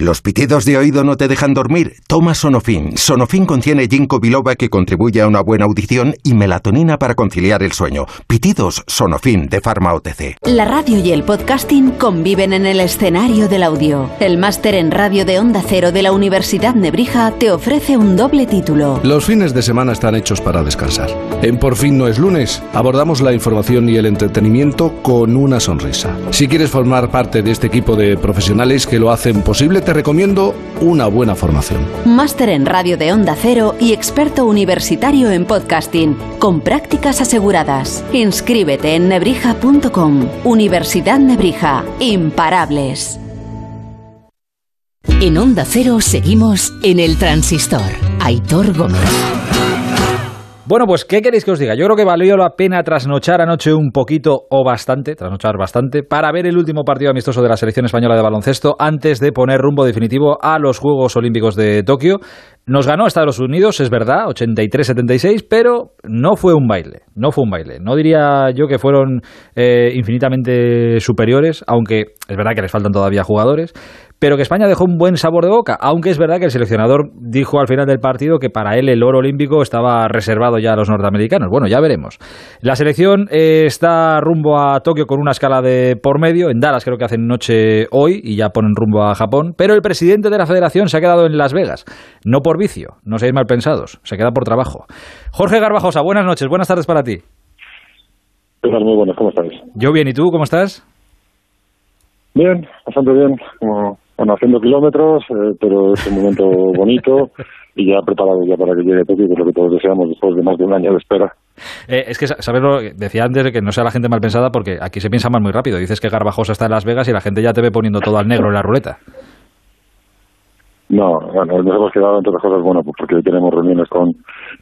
¿Los pitidos de oído no te dejan dormir? Toma Sonofin. Sonofin contiene ginkgo biloba que contribuye a una buena audición y melatonina para conciliar el sueño. Pitidos Sonofin de Pharma OTC. La radio y el podcasting conviven en el escenario del audio. El máster en radio de Onda Cero de la Universidad Nebrija te ofrece un doble título. Los fines de semana están hechos para descansar. En Por fin no es lunes, abordamos la información y el entretenimiento con una sonrisa. Si quieres formar parte de este equipo de profesionales que lo hacen posible, te recomiendo una buena formación. Máster en radio de Onda Cero y experto universitario en podcasting, con prácticas aseguradas. Inscríbete en nebrija.com. Universidad Nebrija. Imparables. En Onda Cero seguimos en el transistor. Aitor Gómez. Bueno, pues, ¿qué queréis que os diga? Yo creo que valió la pena trasnochar anoche un poquito o bastante, trasnochar bastante, para ver el último partido amistoso de la selección española de baloncesto antes de poner rumbo definitivo a los Juegos Olímpicos de Tokio. Nos ganó Estados Unidos, es verdad, 83-76, pero no fue un baile, no fue un baile. No diría yo que fueron eh, infinitamente superiores, aunque es verdad que les faltan todavía jugadores pero que España dejó un buen sabor de boca, aunque es verdad que el seleccionador dijo al final del partido que para él el oro olímpico estaba reservado ya a los norteamericanos. Bueno, ya veremos. La selección eh, está rumbo a Tokio con una escala de por medio, en Dallas creo que hacen noche hoy y ya ponen rumbo a Japón, pero el presidente de la federación se ha quedado en Las Vegas, no por vicio, no seáis mal pensados, se queda por trabajo. Jorge Garbajosa, buenas noches, buenas tardes para ti. Muy buenas, ¿cómo estáis? Yo bien, ¿y tú cómo estás? Bien, bastante bien. Bueno, haciendo kilómetros, eh, pero es un momento bonito y ya preparado ya para que llegue Tokio, que es lo que todos deseamos después de más de un año de espera. Eh, es que, saberlo, decía antes de que no sea la gente mal pensada, porque aquí se piensa mal muy rápido. Dices que Garbajosa está en Las Vegas y la gente ya te ve poniendo todo al negro en la ruleta. No, bueno, nos hemos quedado entre otras cosas, bueno, pues porque tenemos reuniones con,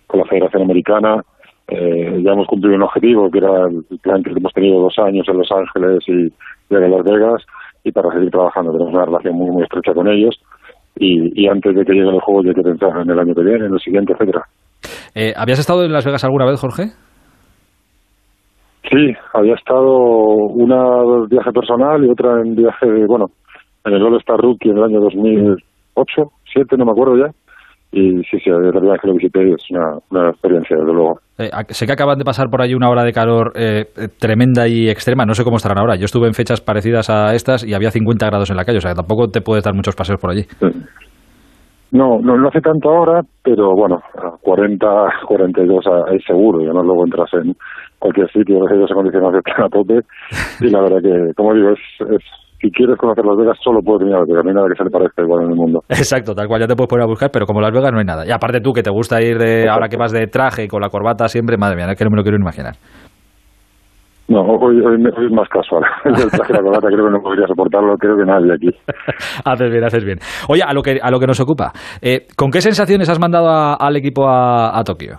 con la Federación Americana, eh, ya hemos cumplido un objetivo, que era el plan que hemos tenido dos años en Los Ángeles y, y en Las Vegas, y para seguir trabajando. Tenemos una relación muy, muy estrecha con ellos y, antes de que lleguen los juegos hay que pensar en el año que viene, en el siguiente, etcétera. Eh, ¿Habías estado en Las Vegas alguna vez, Jorge? Sí, había estado una viaje personal y otra en viaje, bueno, en el All Star Rookie en el año 2008, 2007, no me acuerdo ya. Y sí, sí, la verdad que lo visité es una, una experiencia, desde luego. Eh, sé que acaban de pasar por ahí una hora de calor eh, tremenda y extrema, no sé cómo estarán ahora. Yo estuve en fechas parecidas a estas y había 50 grados en la calle, o sea que tampoco te puedes dar muchos paseos por allí. No, no, no hace tanto ahora, pero bueno, 40, 42 es seguro, ya no luego entras en cualquier sitio, los aires acondicionados están a tope y la verdad que, como digo, es si quieres conocer Las Vegas, solo puedes venir a Las Vegas. No hay nada que se le parezca igual en el mundo. Exacto, tal cual ya te puedes poner a buscar, pero como Las Vegas no hay nada. Y aparte tú, que te gusta ir de, ahora que vas de traje y con la corbata siempre, madre mía, es que no me lo quiero imaginar. No, hoy, hoy, es más casual. El traje y la corbata creo que no podría soportarlo, creo que nadie aquí. haces bien, haces bien. Oye, a lo que, a lo que nos ocupa, eh, ¿con qué sensaciones has mandado al equipo a, a Tokio?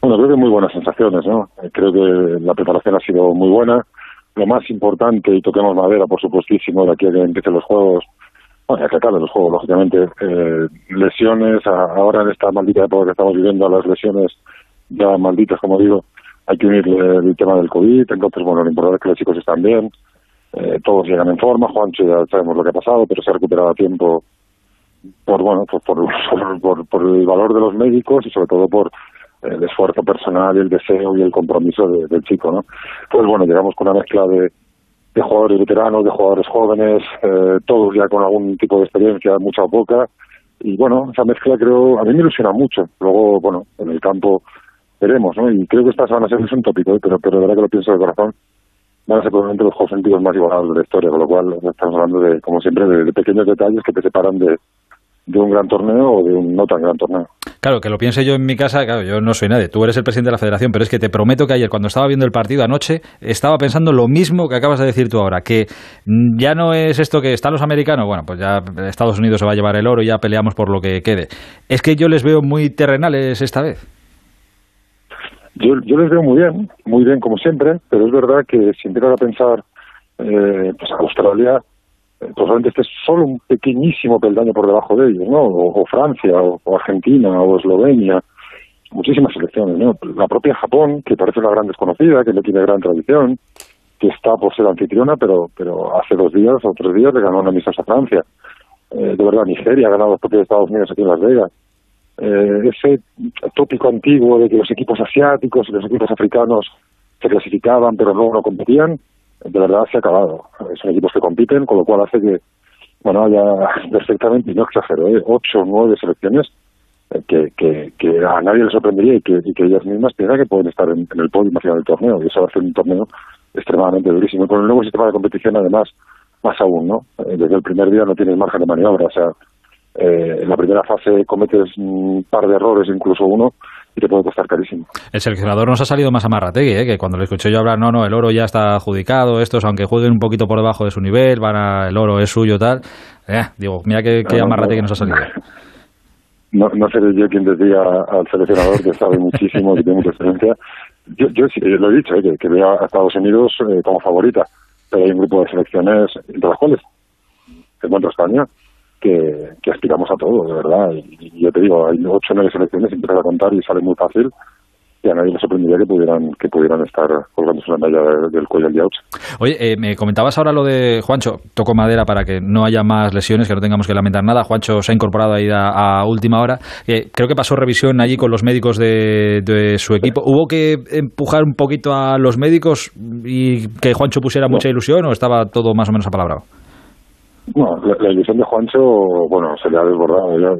Bueno, creo que muy buenas sensaciones, ¿no? Creo que la preparación ha sido muy buena lo más importante, y toquemos madera, por supuestísimo, de aquí a que empiecen los juegos, bueno, que acaben los juegos, lógicamente, eh, lesiones, ahora en esta maldita época que estamos viviendo, a las lesiones ya malditas, como digo, hay que unir el tema del COVID, entonces, bueno, lo importante es que los chicos están bien, eh, todos llegan en forma, Juancho ya sabemos lo que ha pasado, pero se ha recuperado a tiempo por, bueno, pues por, por, por el valor de los médicos y sobre todo por el esfuerzo personal y el deseo y el compromiso del chico, ¿no? Pues bueno, llegamos con una mezcla de, de jugadores veteranos, de jugadores jóvenes, eh, todos ya con algún tipo de experiencia, mucha o poca, y bueno, esa mezcla creo, a mí me ilusiona mucho. Luego, bueno, en el campo veremos, ¿no? Y creo que estas van a ser, es un tópico, ¿eh? pero, pero de verdad que lo pienso de corazón, van a ser probablemente los juegos sentidos más igualados de la historia, con lo cual estamos hablando de, como siempre, de pequeños detalles que te separan de, de un gran torneo o de un no tan gran torneo. Claro, que lo piense yo en mi casa, claro, yo no soy nadie, tú eres el presidente de la federación, pero es que te prometo que ayer cuando estaba viendo el partido anoche estaba pensando lo mismo que acabas de decir tú ahora, que ya no es esto que están los americanos, bueno, pues ya Estados Unidos se va a llevar el oro y ya peleamos por lo que quede. Es que yo les veo muy terrenales esta vez. yo, yo les veo muy bien, muy bien como siempre, pero es verdad que si empiezas a pensar, eh, pues Australia, probablemente esté solo un pequeñísimo peldaño por debajo de ellos, ¿no? O, Francia, o, Argentina, o Eslovenia, muchísimas selecciones, ¿no? La propia Japón, que parece una gran desconocida, que no tiene gran tradición, que está por ser anfitriona, pero pero hace dos días o tres días le ganó una amistosa a Francia. Eh, de verdad, Nigeria ha ganado los propios Estados Unidos aquí en Las Vegas. Eh, ese tópico antiguo de que los equipos asiáticos y los equipos africanos se clasificaban pero luego no competían, de verdad se ha acabado. Son equipos que compiten, con lo cual hace que, bueno, haya perfectamente, y no exagero, ¿eh? ocho o nueve selecciones eh, que, que, que a nadie le sorprendería y que, y que ellas mismas piensan que pueden estar en, en el podio final del torneo. Y eso va a ser un torneo extremadamente durísimo. Y con el nuevo sistema de competición, además, más aún, ¿no? Eh, Desde el primer día no tienes margen de maniobra. O sea, eh, en la primera fase cometes un par de errores, incluso uno, y te puede costar carísimo. El seleccionador nos ha salido más amarrategui, ¿eh? que cuando le escuché yo hablar, no, no, el oro ya está adjudicado, estos, aunque jueguen un poquito por debajo de su nivel, van a, el oro es suyo, tal. Eh, digo, mira qué, qué No, no, amarrategui no. nos ha salido. No, no seré yo quien decía al seleccionador que sabe muchísimo, que tiene mucha experiencia. Yo, yo sí, eh, lo he dicho, eh, que, que veo a Estados Unidos eh, como favorita, pero hay un grupo de selecciones, entre las cuales te encuentro España, que, que aspiramos a todo, de verdad. Y, yo te digo, hay ocho o nueve selecciones, empiezas a contar y sale muy fácil, y a nadie le sorprendería que pudieran que pudieran estar colgándose una medalla de- del cuello el día 8. Oye, eh, me comentabas ahora lo de Juancho, toco madera para que no haya más lesiones, que no tengamos que lamentar nada. Juancho se ha incorporado ahí a, última hora. Eh, creo que pasó revisión allí con los médicos de, de su equipo. ¿Hubo que empujar un poquito a los médicos y que Juancho pusiera mucha ilusión o estaba todo más o menos apalabrado? Bueno, la, la ilusión de Juancho, bueno, se le ha desbordado. Yo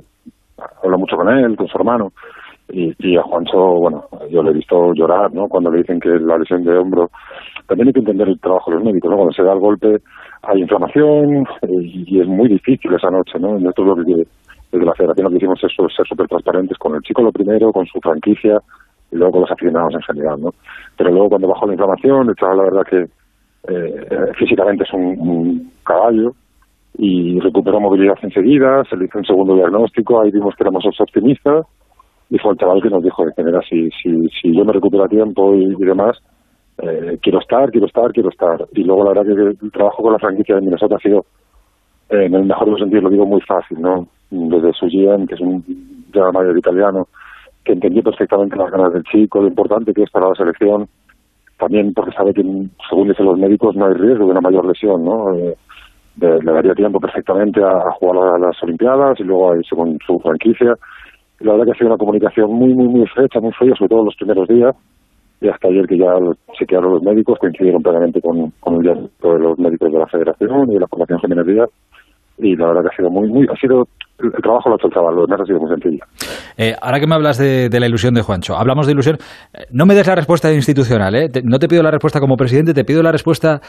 hablo mucho con él, con su hermano. Y, y a Juancho, bueno, yo le he visto llorar, ¿no? Cuando le dicen que la lesión de hombro. También hay que entender el trabajo de los médicos, ¿no? Cuando se da el golpe hay inflamación y, y es muy difícil esa noche, ¿no? Y esto es lo que desde la federación lo que hicimos es ser súper transparentes con el chico lo primero, con su franquicia y luego con los aficionados en general, ¿no? Pero luego cuando bajó la inflamación, el chaval la verdad que eh, físicamente es un caballo y recuperó movilidad enseguida, se le hizo un segundo diagnóstico, ahí vimos que éramos optimistas y fue el chaval que nos dijo que mira, si, si, si yo me recupero a tiempo y, demás, eh, quiero estar, quiero estar, quiero estar. Y luego la verdad que el trabajo con la franquicia de Minnesota ha sido, eh, en el mejor de los sentidos, lo digo muy fácil, ¿no? Desde su GM, que es un general manager italiano, que entendió perfectamente las ganas del chico, lo importante que es para la selección, también porque sabe que, según dicen los médicos, no hay riesgo de una mayor lesión, ¿no? Eh, le, daría tiempo perfectamente a, a jugar a las Olimpiadas y luego a irse con su franquicia. Y la verdad que ha sido una comunicación muy, muy, muy estrecha, muy fría, sobre todo los primeros días. Y hasta ayer que ya se quedaron los médicos, coincidieron plenamente con, con el de los médicos de la Federación y de la Fundación Jiménez. Y la verdad que ha sido muy, muy, ha sido, el, trabajo lo ha hecho el chaval, lo demás ha sido muy sencillo. Eh, ahora que me hablas de, de la ilusión de Juancho, hablamos de ilusión. eh, No me des la respuesta institucional, ¿eh? Te- no te pido la respuesta como presidente, te pido la respuesta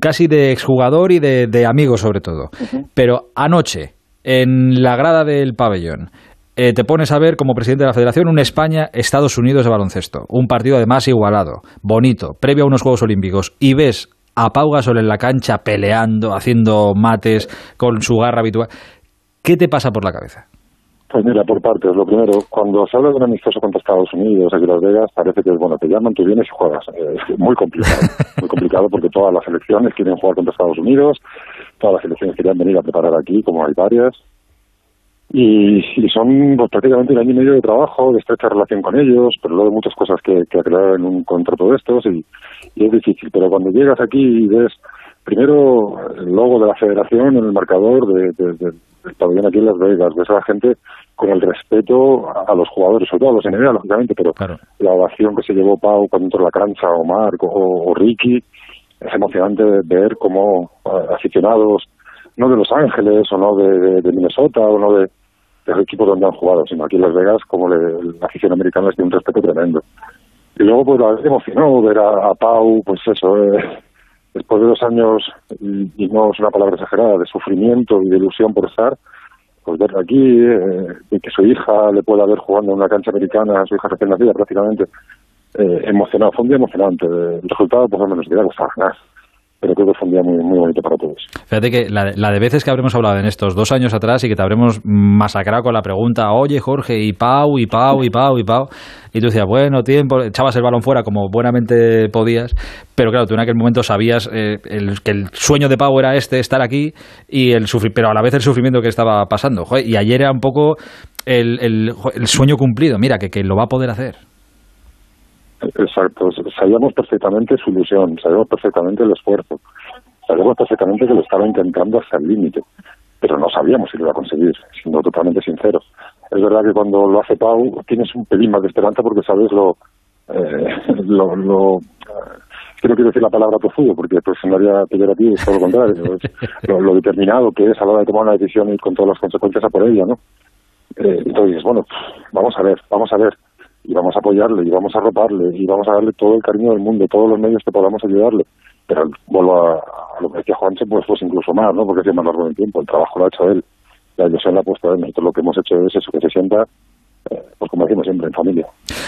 casi de exjugador y de, de amigo sobre todo. Pero anoche, en la grada del pabellón, eh, te pones a ver como presidente de la federación un España-Estados Unidos de baloncesto. Un partido además igualado, bonito, previo a unos Juegos Olímpicos. Y ves a Pau Gasol en la cancha peleando, haciendo mates con su garra habitual. ¿Qué te pasa por la cabeza? Pues mira, por partes. Lo primero, cuando se habla de un amistoso contra Estados Unidos, aquí en Las Vegas, parece que es bueno, te llaman, tú vienes y juegas. Eh, Es muy complicado. muy complicado porque todas las selecciones quieren jugar contra Estados Unidos, todas las selecciones querían venir a preparar aquí, como hay varias. Y, y son pues, prácticamente un año y medio de trabajo, de estrecha relación con ellos, pero luego muchas cosas que, que aclarar en un contrato de estos y, y es difícil. Pero cuando llegas aquí y ves primero el logo de la federación en el marcador de, de- de- del pabellón aquí en Las Vegas, ves a la gente con el respeto a, los jugadores, sobre todo a los NBA, lógicamente, pero la ovación que se llevó Pau cuando entró a la cancha, o Marc, o, Ricky, es emocionante ver cómo eh, aficionados, no de Los Ángeles, o no de, de- de Minnesota, o no de, de los equipos donde han jugado, sino aquí en Las Vegas, como le- la afición americana les tiene un respeto tremendo. Y luego, pues, la emocionó ver a, a Pau, pues eso, eh, después de dos años, y, no es una palabra exagerada, de sufrimiento y de ilusión por estar, pues verlo aquí, eh, que su hija le pueda ver jugando en una cancha americana, su hija recién nacida prácticamente, eh, emocionado, fue un día emocionante. El resultado, pues, al menos, que costaba ganar. Pero creo que fue un día muy, muy bonito para todos. Fíjate que la, de veces que habremos hablado en estos dos años atrás y que te habremos masacrado con la pregunta, oye Jorge, y Pau, y Pau, y Pau, y Pau, y tú decías, bueno, tiempo, echabas el balón fuera como buenamente podías, pero claro, tú en aquel momento sabías eh, que el sueño de Pau era este, estar aquí, y el pero a la vez el sufrimiento que estaba pasando. y ayer era un poco el, el, sueño cumplido, mira, que, que lo va a poder hacer. Exacto, sabíamos perfectamente su ilusión, sabíamos perfectamente el esfuerzo, sabíamos perfectamente que lo estaba intentando hasta el límite, pero no sabíamos si lo iba a conseguir, siendo totalmente sinceros. Es verdad que cuando lo hace Pau tienes un pelín más de esperanza porque sabes lo, eh, lo, lo que no quiero decir la palabra tozudo, porque pues sonaría peyorativo, todo lo contrario, lo, determinado que es a la hora de tomar una decisión y con todas las consecuencias a por ella, ¿no? Eh, entonces, bueno, vamos a ver, vamos a ver, y vamos a apoyarle, y vamos a arroparle, y vamos a darle todo el cariño del mundo, todos los medios que podamos ayudarle. Pero vuelvo a, lo que decía Juanche, pues, pues incluso más, ¿no? Porque es más largo del tiempo, el trabajo lo ha hecho él, la ilusión la ha puesto él, nosotros lo que hemos hecho es eso, que se sienta pues como decimos siempre, en familia.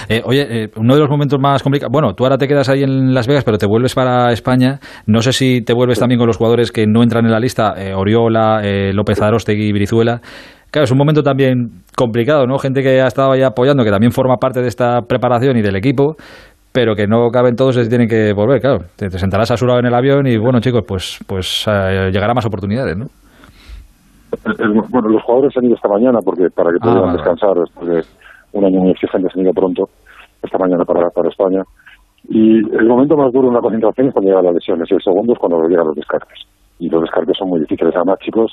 Eh, oye, eh, uno de los momentos más complicados, bueno, tú ahora te quedas ahí en Las Vegas, pero te vuelves para España. No sé si te vuelves también con los jugadores que no entran en la lista, eh, Oriola, López Arostegui y Brizuela. Claro, es un momento también complicado, ¿no? Gente que ha estado ahí apoyando, que también forma parte de esta preparación y del equipo, pero que no caben todos y tienen que volver, claro. Te, sentarás asurado en el avión y, bueno, chicos, pues, pues llegará más oportunidades, ¿no? bueno, los jugadores han ido esta mañana porque para que puedan ah, descansar después de un año muy exigente, se han ido pronto esta mañana para, para España. Y el momento más duro en la concentración es cuando llegan las lesiones y el segundo es cuando llegan los descartes. Y los descartes son muy difíciles. Además, chicos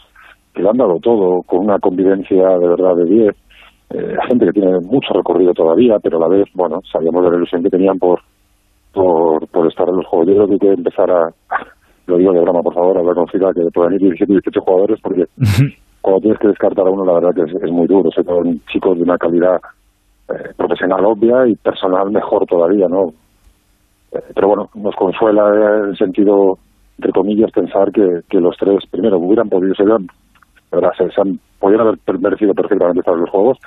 que lo han dado todo, con una convivencia de verdad de 10. Eh, gente que tiene mucho recorrido todavía, pero a la vez, bueno, sabíamos de la ilusión que tenían por, por, por estar en los juegos. Yo creo que hay que empezar a, lo digo de broma, por favor, hablar con FIDA, que puedan ir 17 y 18 jugadores, porque cuando tienes que descartar a uno, la verdad que es, muy duro, sobre todo chicos de una calidad eh, profesional obvia y personal mejor todavía, ¿no? Eh, pero bueno, nos consuela en el sentido, entre comillas, pensar que, que los tres, primero, hubieran podido ser, ¿verdad? Se, se han, podrían haber merecido perfectamente estar en los Juegos,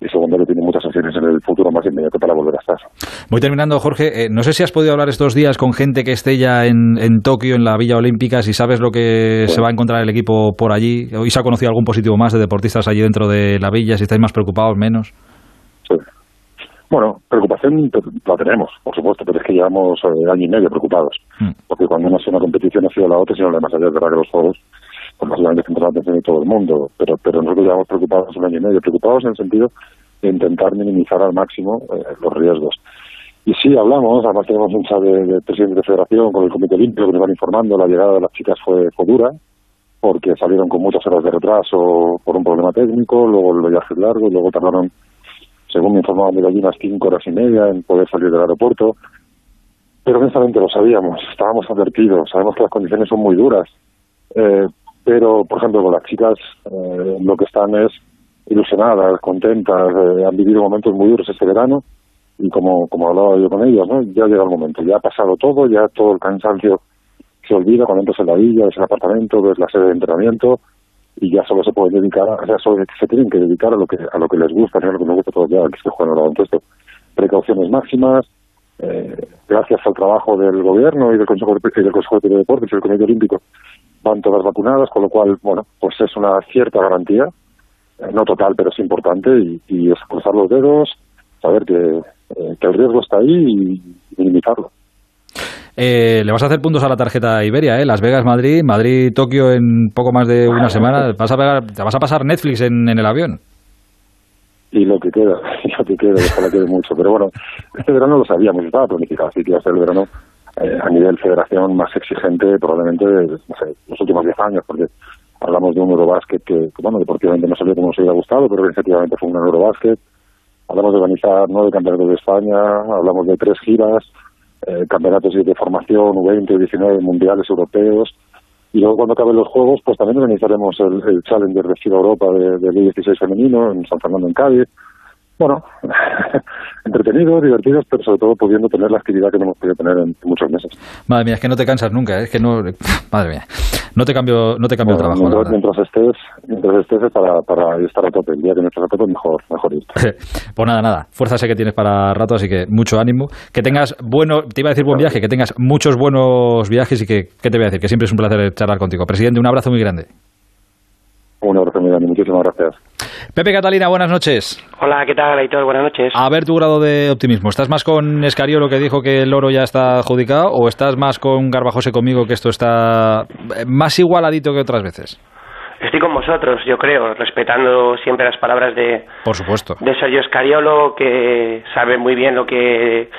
y segundo que tiene muchas opciones en el futuro más inmediato para volver a estar. Voy terminando, Jorge. Eh, no sé si has podido hablar estos días con gente que esté ya en, en Tokio, en la Villa Olímpica, si sabes lo que se va a encontrar el equipo por allí. ¿Hoy se ha conocido algún positivo más de deportistas allí dentro de la villa? Si estáis más preocupados, menos. Sí. Bueno, preocupación la tenemos, por supuesto, pero es que llevamos eh, año y medio preocupados. Mm. Porque cuando no ha sido una competición ha sido la otra, sino además allá de los juegos pues básicamente centrar la atención de todo el mundo, pero, pero nosotros llevamos preocupados un año y medio, preocupados en el sentido de intentar minimizar al máximo eh, los riesgos. Y sí, hablamos, además tenemos un chat de, presidente de federación con el Comité Olímpico que nos van informando, la llegada de las chicas fue, dura, porque salieron con muchas horas de retraso por un problema técnico, luego el viaje es largo, y luego tardaron, según me informaban de allí, unas cinco horas y media en poder salir del aeropuerto. Pero honestamente lo sabíamos, estábamos advertidos, sabemos que las condiciones son muy duras. Eh, pero por ejemplo con las chicas eh, lo que están es ilusionadas, contentas, eh, han vivido momentos muy duros este verano y como, como hablaba yo con ellas, ¿no? ya llega el momento, ya ha pasado todo, ya todo el cansancio se olvida cuando entras en la villa, ves el apartamento, ves la sede de entrenamiento y ya solo se pueden dedicar, o sea, solo se tienen que dedicar a lo que a lo que les gusta, a lo que les gusta todo ya, que es que juegan el baloncesto. Precauciones máximas, eh, gracias al trabajo del gobierno y del Consejo, y del Consejo de Deportes y del Comité Olímpico, van todas vacunadas, con lo cual, bueno, pues es una cierta garantía, eh, no total, pero es importante, y, es cruzar los dedos, saber que, eh, que el riesgo está ahí y minimizarlo. Eh, le vas a hacer puntos a la tarjeta Iberia, ¿eh? Las Vegas, Madrid, Madrid, Tokio en poco más de una semana. Vas a pegar, te vas a pasar Netflix en, en el avión. Y lo que queda, y lo que queda, ojalá quede mucho. Pero bueno, este verano lo sabíamos, estaba planificado, así que va a ser el verano eh, a nivel federación más exigente probablemente no sé, los últimos 10 años, porque hablamos de un Eurobásquet que, bueno, deportivamente no salió como nos hubiera gustado, pero efectivamente fue un Eurobásquet. Hablamos de organizar nueve campeonatos de España, hablamos de tres giras, eh, campeonatos de formación, U20, 19 mundiales europeos. Y luego cuando acaben los Juegos, pues también organizaremos el, Challenger de Ciudad Europa de, de 16 femenino en San Fernando, en Cádiz bueno, entretenidos, divertidos, pero sobre todo pudiendo tener la actividad que no hemos podido tener en muchos meses. Madre mía, es que no te cansas nunca, ¿eh? es que no... Madre mía. No te cambio, no te cambio el trabajo. Mientras, mientras, estés, mientras estés para, para estar a tope. El día que no estés a tope, mejor, mejor irte. pues nada, nada. Fuerza sé que tienes para rato, así que mucho ánimo. Que tengas bueno, te iba a decir buen viaje, que tengas muchos buenos viajes y que, ¿qué te voy a decir? Que siempre es un placer charlar contigo. Presidente, un abrazo muy grande. Un abrazo muy grande, muchísimas gracias. Pepe Catalina, buenas noches. Hola, ¿qué tal, Aitor? Buenas noches. A ver tu grado de optimismo. ¿Estás más con Escariolo que dijo que el oro ya está adjudicado o estás más con Garbajose conmigo que esto está más igualadito que otras veces? Estoy con vosotros, yo creo, respetando siempre las palabras de, Por supuesto. de Sergio Escariolo, que sabe muy bien lo que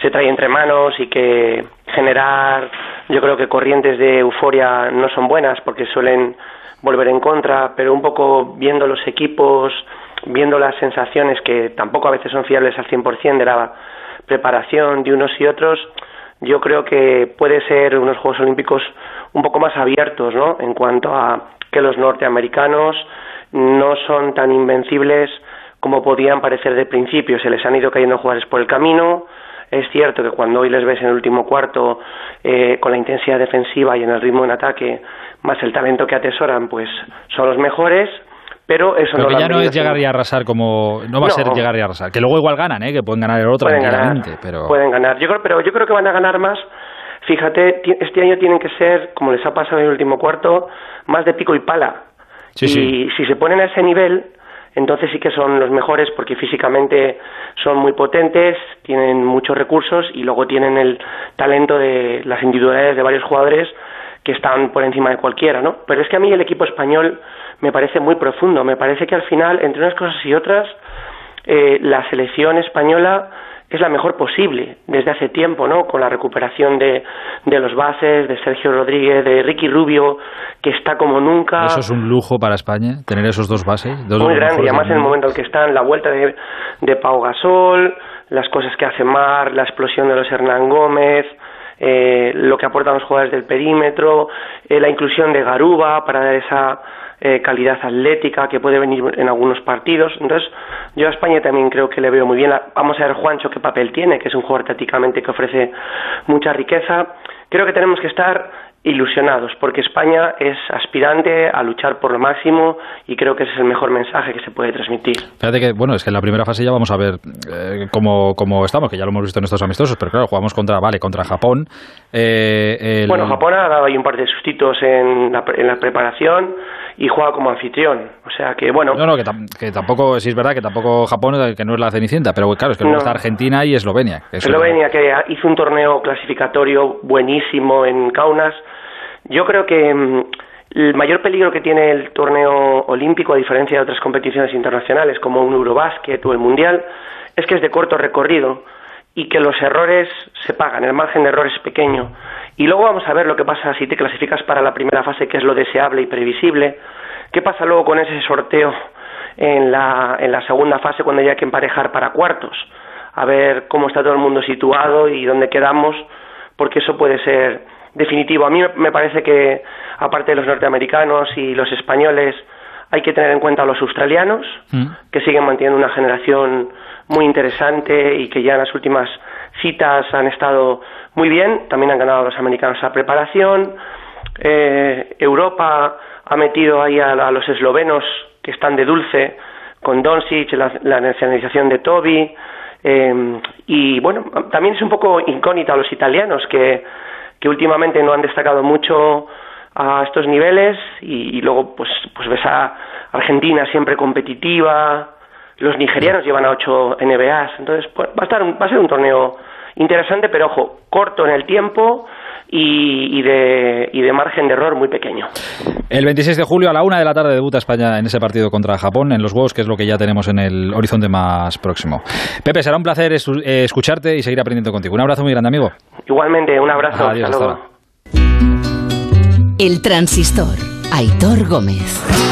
se trae entre manos y que generar, yo creo que corrientes de euforia no son buenas porque suelen volver en contra, pero un poco viendo los equipos, viendo las sensaciones que tampoco a veces son fiables al 100% de la preparación de unos y otros, yo creo que puede ser unos Juegos Olímpicos un poco más abiertos, ¿no? En cuanto a que los norteamericanos no son tan invencibles como podían parecer de principio. Se les han ido cayendo jugadores por el camino. Es cierto que cuando hoy les ves en el último cuarto eh, con la intensidad defensiva y en el ritmo en ataque, más el talento que atesoran, pues son los mejores. Pero eso Pero no que lo ya no es llegar y arrasar como no va a ser llegar y arrasar, que luego igual ganan, ¿eh? que pueden ganar el otro Pueden ganar, pero pueden ganar. Yo creo, pero yo creo que van a ganar más. Fíjate, este año tienen que ser, como les ha pasado en el último cuarto, más de pico y pala. Sí, y sí. si se ponen a ese nivel, entonces sí que son los mejores porque físicamente son muy potentes, tienen muchos recursos y luego tienen el talento de las individualidades de varios jugadores que están por encima de cualquiera, ¿no? Pero es que a mí el equipo español me parece muy profundo, me parece que al final, entre unas cosas y otras, eh, la selección española es la mejor posible desde hace tiempo, ¿no? Con la recuperación de, de los bases, de Sergio Rodríguez, de Ricky Rubio, que está como nunca. eso es un lujo para España, tener esos dos bases. dos muy grande, y además en el momento en el que están, la vuelta de, de Pau Gasol, las cosas que hace Mar, la explosión de los Hernán Gómez, eh, lo que aportan los jugadores del perímetro, eh, la inclusión de Garuba para dar esa eh, calidad atlética que puede venir en algunos partidos. Entonces, yo a España también creo que le veo muy bien. Vamos a ver Juancho qué papel tiene, que es un jugador tácticamente que ofrece mucha riqueza. Creo que tenemos que estar ilusionados, porque España es aspirante a luchar por lo máximo y creo que ese es el mejor mensaje que se puede transmitir. Fíjate que, bueno, es que en la primera fase ya vamos a ver eh, cómo, cómo estamos, que ya lo hemos visto en estos amistosos, pero claro, jugamos contra, vale, contra Japón. eh, el- Bueno, Japón ha dado ahí un par de sustitos en la, en la preparación y juega como anfitrión. O sea que, bueno, No, no, que, tam- que tampoco, sí es verdad que tampoco Japón, eh, que no es la cenicienta, pero claro, es que luego No. está Argentina y Eslovenia. que Eslovenia que hizo un torneo clasificatorio buenísimo en Kaunas. Yo creo que mm, el mayor peligro que tiene el torneo olímpico, a diferencia de otras competiciones internacionales como un Eurobásquet o el Mundial, es que es de corto recorrido y que los errores se pagan, el margen de error es pequeño. Y luego vamos a ver lo que pasa si te clasificas para la primera fase, que es lo deseable y previsible. ¿Qué pasa luego con ese sorteo en la, en la segunda fase cuando haya que emparejar para cuartos? A ver cómo está todo el mundo situado y dónde quedamos, porque eso puede ser definitivo. A mí me parece que, aparte de los norteamericanos y los españoles, hay que tener en cuenta a los australianos, que siguen manteniendo una generación muy interesante y que ya en las últimas citas han estado muy bien. También han ganado los americanos la preparación. Eh, Europa ha metido ahí a, a los eslovenos que están de dulce con Doncic, la, la nacionalización de Toby. eh, y bueno, también es un poco incógnita a los italianos que, que últimamente no han destacado mucho a estos niveles y, luego pues pues ves a Argentina siempre competitiva los nigerianos llevan a ocho NBAs entonces pues, va a estar va a ser un torneo interesante pero ojo corto en el tiempo y, y de y de margen de error muy pequeño El 26 de julio a la una de la tarde debuta España en ese partido contra Japón en los Juegos, que es lo que ya tenemos en el horizonte más próximo. Pepe, será un placer eh, escucharte y seguir aprendiendo contigo. Un abrazo muy grande, amigo. igualmente un abrazo Adiós, hasta luego. El transistor. Aitor Gómez.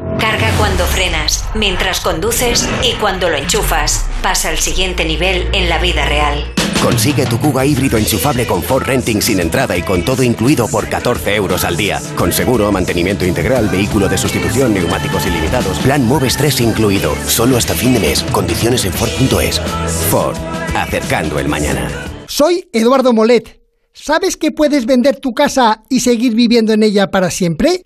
Carga cuando frenas, mientras conduces y cuando lo enchufas. Pasa al siguiente nivel en la vida real. Consigue tu Kuga híbrido enchufable con Ford Renting sin entrada y con todo incluido por 14 euros al día. Con seguro, mantenimiento integral, vehículo de sustitución, neumáticos ilimitados, plan Moves 3 incluido. Solo hasta fin de mes. Condiciones en Ford.es. Ford, acercando el mañana. Soy Eduardo Molet. ¿Sabes que puedes vender tu casa y seguir viviendo en ella para siempre?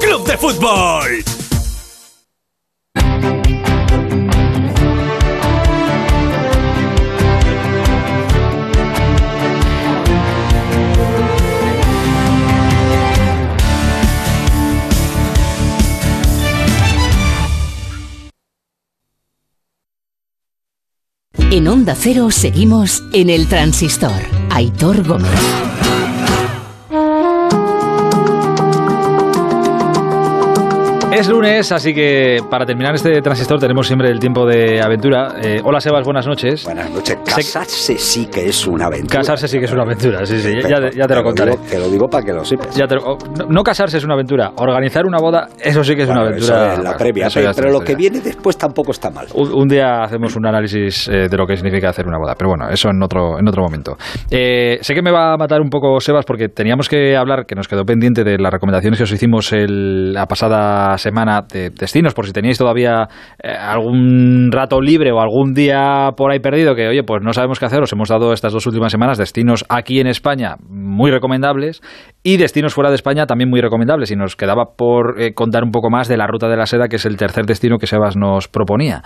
Club de Fútbol. En Onda Cero seguimos en el transistor. Aitor Gómez. Es lunes, así que para terminar este transistor tenemos siempre el tiempo de aventura. Eh, hola Sebas, buenas noches. Buenas noches. Casarse sí que es una aventura. Casarse sí que es una aventura, sí, sí, ya, ya te lo contaré. Digo, te lo digo para que lo sepas. Ya te lo- oh, no, no casarse es una aventura, organizar una boda, eso sí que es Bueno, una aventura. eso es la previa, eso pero, lo que viene después tampoco está mal. Un, un día hacemos un análisis eh, de lo que significa hacer una boda, pero bueno, eso en otro, en otro momento. Eh, sé que me va a matar un poco Sebas porque teníamos que hablar, que nos quedó pendiente de las recomendaciones que os hicimos el- la pasada semana de destinos, por si teníais todavía eh, algún rato libre o algún día por ahí perdido que, oye, pues no sabemos qué hacer, os hemos dado estas dos últimas semanas destinos aquí en España muy recomendables y destinos fuera de España también muy recomendables y nos quedaba por eh, contar un poco más de la Ruta de la Seda, que es el tercer destino que Sebas nos proponía.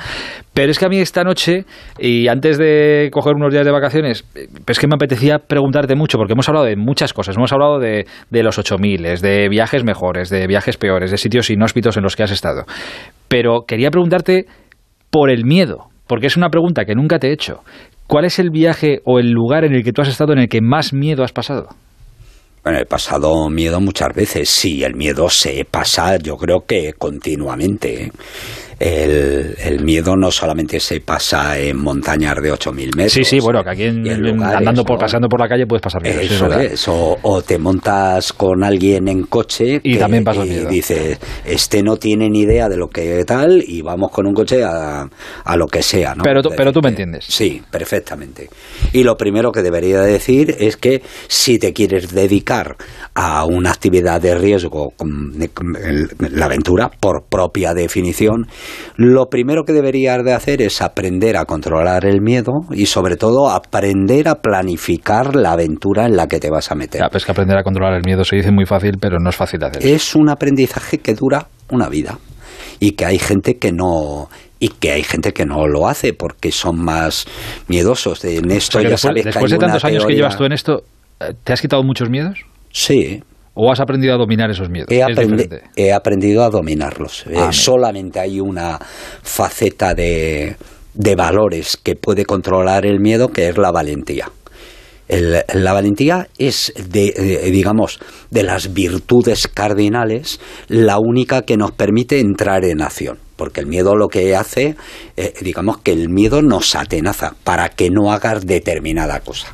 Pero es que a mí esta noche, y antes de coger unos días de vacaciones, eh, es que me apetecía preguntarte mucho, porque hemos hablado de muchas cosas. Hemos hablado de, de los 8000, de viajes mejores, de viajes peores, de sitios inhóspitos en los que has estado. Pero quería preguntarte por el miedo, porque es una pregunta que nunca te he hecho. ¿Cuál es el viaje o el lugar en el que tú has estado en el que más miedo has pasado? Bueno, he pasado miedo muchas veces. Sí, el miedo se pasa, yo creo que continuamente. ¿Eh? El, el miedo no solamente se pasa en montañas de 8.000 metros. Sí, sí, bueno, que aquí en- lugares, andando por, ¿no? pasando por la calle puedes pasar miedo. sí, es Eso es, o, o te montas con alguien en coche Y que- también y miedo. dices, este no tiene ni idea de lo que tal y vamos con un coche a, a lo que sea. ¿no? Pero, tú- pero tú me entiendes. Sí, perfectamente. Y lo primero que debería decir es que si te quieres dedicar a una actividad de riesgo, la aventura, por propia definición, lo primero que deberías de hacer es aprender a controlar el miedo y sobre todo aprender a planificar la aventura en la que te vas a meter. Ya, pues que aprender a controlar el miedo se dice muy fácil, pero no es fácil de hacer. Es un aprendizaje que dura una vida y que hay gente que no y que hay gente que no lo hace porque son más miedosos. En O esto sea, que ya después, sabes que después hay de tantos años que llevas tú en esto, ¿te has quitado muchos miedos? Sí. ¿O has aprendido a dominar esos miedos? He, aprendi- he aprendido a dominarlos. Eh, Ah, solamente hay una faceta de, de valores que puede controlar el miedo, que es la valentía. El- la valentía es, de, de, digamos, de las virtudes cardinales, la única que nos permite entrar en acción. Porque el miedo lo que hace, eh, digamos que el miedo nos atenaza para que no hagas determinada cosa.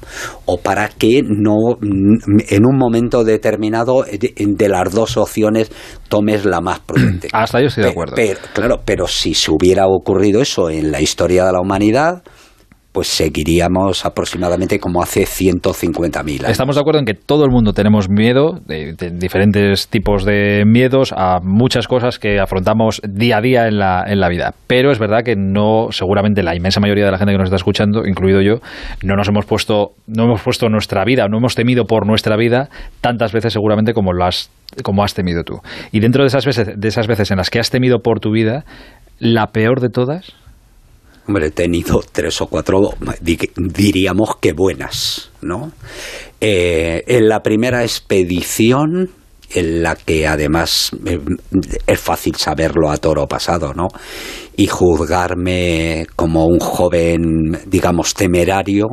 O para que no, mm, en un momento determinado, eh, de, de las dos opciones, tomes la más prudente. Hasta yo estoy de acuerdo. Pero, claro, pero si se hubiera ocurrido eso en la historia de la humanidad, pues seguiríamos aproximadamente como hace 150.000 años. Estamos de acuerdo en que todo el mundo tenemos miedo, de, de diferentes tipos de miedos a muchas cosas que afrontamos día a día en la, en la vida. Pero es verdad que no, seguramente la inmensa mayoría de la gente que nos está escuchando, incluido yo, no nos hemos puesto, no hemos puesto nuestra vida, no hemos temido por nuestra vida tantas veces seguramente como lo has, como has temido tú. Y dentro de esas veces, de esas veces en las que has temido por tu vida, la peor de todas. Hombre, he tenido tres o cuatro, di- diríamos que buenas, ¿no? Eh, en la primera expedición, en la que además eh, es fácil saberlo a toro pasado, ¿no? Y juzgarme como un joven, digamos, temerario,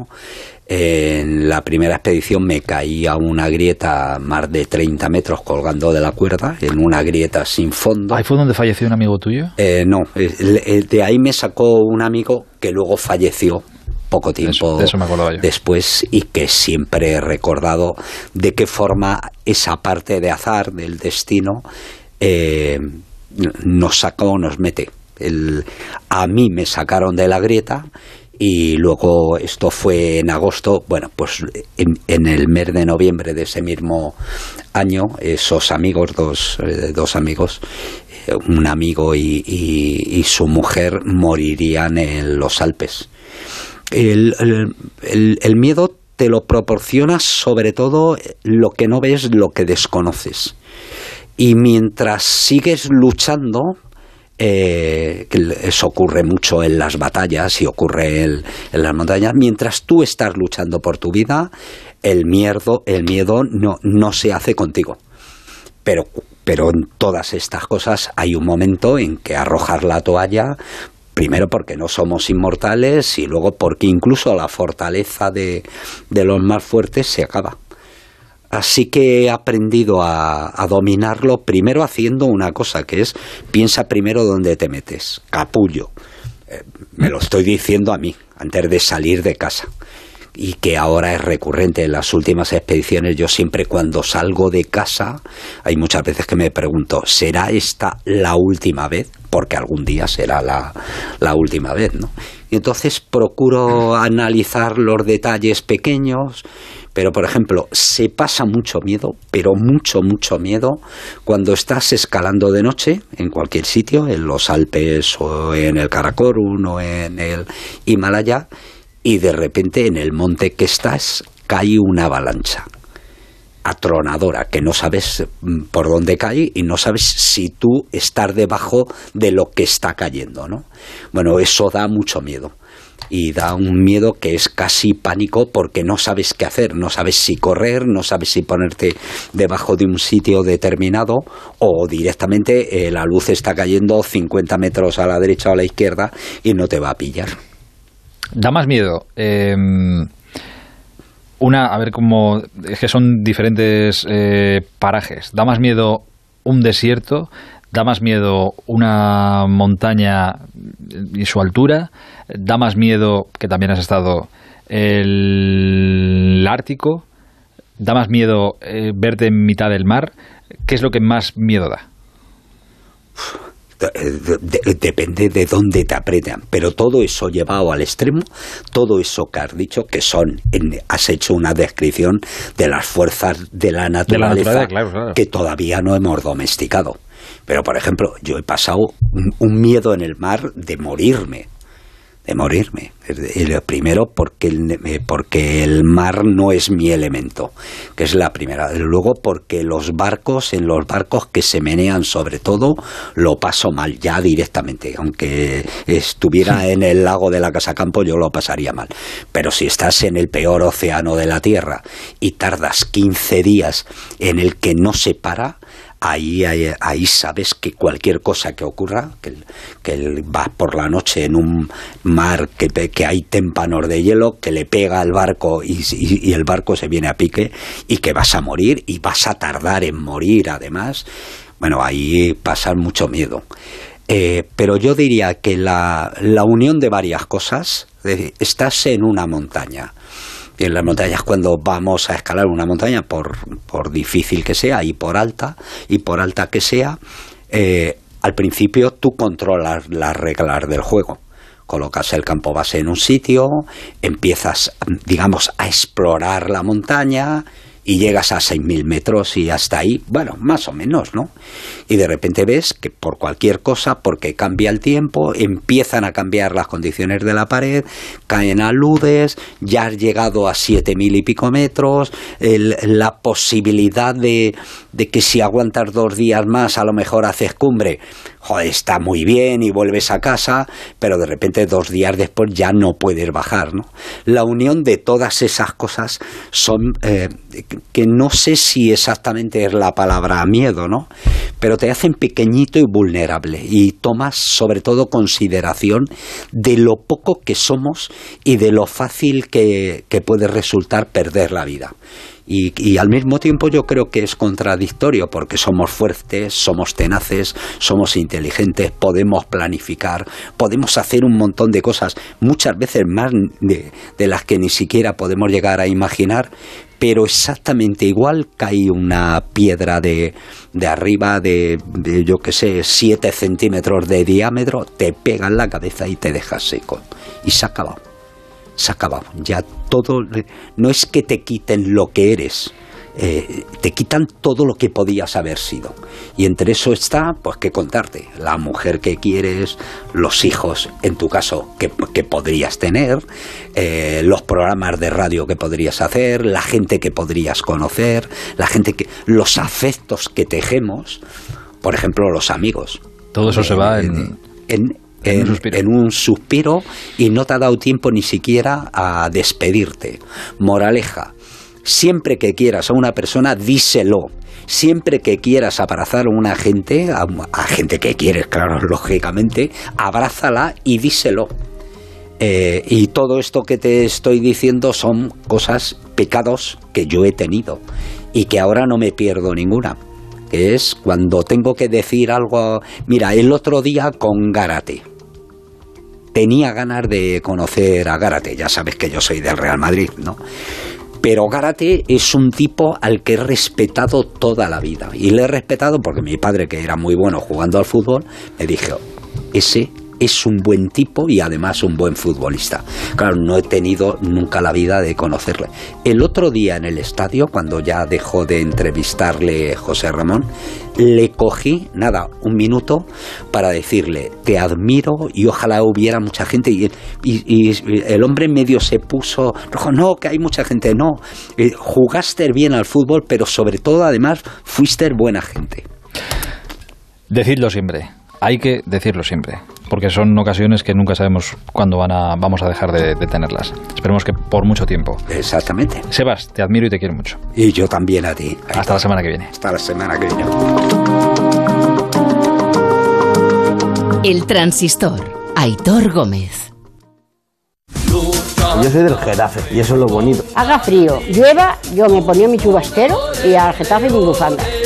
en la primera expedición me caí a una grieta más de 30 metros colgando de la cuerda, en una grieta sin fondo. ¿Ahí fue donde falleció un amigo tuyo? Eh, no, el- el- de ahí me sacó un amigo que luego falleció poco tiempo de eso después y que siempre he recordado de qué forma esa parte de azar del destino eh, nos saca o nos mete. El- a mí me sacaron de la grieta y luego esto fue en agosto, bueno, pues en, el mes de noviembre de ese mismo año, esos amigos, dos, eh, dos amigos, eh, un amigo y, y- su mujer morirían en los Alpes. El- el miedo te lo proporciona sobre todo lo que no ves, lo que desconoces. Y mientras sigues luchando, eh, que eso ocurre mucho en las batallas y ocurre en, en las montañas, mientras tú estás luchando por tu vida, el miedo, el miedo no, no se hace contigo. Pero, pero en todas estas cosas hay un momento en que arrojar la toalla, primero porque no somos inmortales y luego porque incluso la fortaleza de, de los más fuertes se acaba. Así que he aprendido a, a dominarlo primero haciendo una cosa que es piensa primero dónde te metes, capullo. Eh, me lo estoy diciendo a mí antes de salir de casa y que ahora es recurrente en las últimas expediciones. Yo siempre cuando salgo de casa, hay muchas veces que me pregunto, ¿será esta la última vez? Porque algún día será la, la última vez, ¿no? Y entonces procuro analizar los detalles pequeños, pero por ejemplo, se pasa mucho miedo, pero mucho, mucho miedo cuando estás escalando de noche en cualquier sitio, en los Alpes o en el Karakorum o en el Himalaya, y de repente en el monte que estás cae una avalancha atronadora que no sabes mm, por dónde cae y no sabes si tú estás debajo de lo que está cayendo, ¿no? Bueno, eso da mucho miedo y da un miedo que es casi pánico porque no sabes qué hacer, no sabes si correr, no sabes si ponerte debajo de un sitio determinado o directamente eh, la luz está cayendo 50 metros a la derecha o a la izquierda y no te va a pillar. Da más miedo. eh, una, a ver cómo. Es que son diferentes eh, parajes. Da más miedo un desierto, da más miedo una montaña y su altura, da más miedo, que también has estado, el Ártico, da más miedo eh, verte en mitad del mar. ¿Qué es lo que más miedo da? De- de- depende de dónde te apretan, pero todo eso llevado al extremo, todo eso que has dicho, que son, en- has hecho una descripción de las fuerzas de la naturaleza, naturaleza, claro, claro. que todavía no hemos domesticado. Pero, por ejemplo, yo he pasado un, un miedo en el mar de morirme, de morirme. El primero porque el, eh, porque el mar no es mi elemento, que es la primera. Luego porque los barcos, en los barcos que se menean sobre todo, lo paso mal ya directamente. Aunque estuviera en el lago de la Casa Campo, yo lo pasaría mal. Pero si estás en el peor océano de la Tierra y tardas 15 días en el que no se para, ahí, ahí, ahí sabes que cualquier cosa que ocurra, que, que vas por la noche en un mar que, que hay témpanos de hielo, que le pega al barco y, el barco se viene a pique y que vas a morir y vas a tardar en morir además, bueno, ahí pasa mucho miedo. Eh, pero yo diría que la, la unión de varias cosas, estás en una montaña, en las montañas cuando vamos a escalar una montaña, por, por difícil que sea y por alta, y por alta que sea, eh, al principio tú controlas las reglas del juego. colocas el campo base en un sitio, empiezas, digamos, a explorar la montaña, y llegas a 6.000 metros y hasta ahí, bueno, más o menos, ¿no? Y de repente ves que por cualquier cosa, porque cambia el tiempo, empiezan a cambiar las condiciones de la pared, caen aludes, ya has llegado a 7.000 y pico metros, la posibilidad de, de que si aguantas dos días más a lo mejor haces cumbre, está muy bien y vuelves a casa, pero de repente dos días después ya no puedes bajar, ¿no? La unión de todas esas cosas son eh, que no sé si exactamente es la palabra miedo, ¿no? Pero te hacen pequeñito y vulnerable y tomas sobre todo consideración de lo poco que somos y de lo fácil que puede resultar perder la vida. Y, al mismo tiempo yo creo que es contradictorio porque somos fuertes, somos tenaces, somos inteligentes, podemos planificar, podemos hacer un montón de cosas, muchas veces más de, las que ni siquiera podemos llegar a imaginar, pero exactamente igual cae una piedra de, de arriba de, de, yo que sé, 7 centímetros de diámetro, te pega en la cabeza y te deja seco. Y se acabado se ha acabado. Ya todo, no es que te quiten lo que eres, eh, te quitan todo lo que podías haber sido. Y entre eso está, pues, que contarte, la mujer que quieres, los hijos, en tu caso, que, podrías tener, eh, los programas de radio que podrías hacer, la gente que podrías conocer, la gente que, los afectos que tejemos, por ejemplo, los amigos. Todo eso se va en, en en, un suspiro y no te ha dado tiempo ni siquiera a despedirte. Moraleja, siempre que quieras a una persona, díselo. Siempre que quieras abrazar a una gente, a, gente que quieres, claro, lógicamente, abrázala y díselo. Eh, y todo esto que te estoy diciendo son cosas, pecados que yo he tenido y que ahora no me pierdo ninguna. Que es cuando tengo que decir algo, mira, el otro día con Gárate tenía ganas de conocer a Gárate. Ya sabes que yo soy del Real Madrid, ¿no? Pero Gárate es un tipo al que he respetado toda la vida. Y le he respetado porque mi padre, que era muy bueno jugando al fútbol, me dijo, ese es un buen tipo y además un buen futbolista. Claro, no he tenido nunca la vida de conocerle. El otro día en el estadio, cuando ya dejó de entrevistarle José Ramón, le cogí, nada, un minuto para decirle, te admiro y ojalá hubiera mucha gente. Y, el hombre medio se puso, no, que hay mucha gente, no. Eh, jugaste bien al fútbol, pero sobre todo además fuiste buena gente. Decidlo siempre, hay que decirlo siempre porque son ocasiones que nunca sabemos cuándo van a, vamos a dejar de, tenerlas. Esperemos que por mucho tiempo. Exactamente. Sebas, te admiro y te quiero mucho. Y yo también a ti. Hasta la semana que viene. Hasta la semana que viene. El transistor. Aitor Gómez. Yo soy del Getafe y eso es lo bonito. Haga frío, llueva, yo me ponía mi chubastero y al Getafe mi bufanda.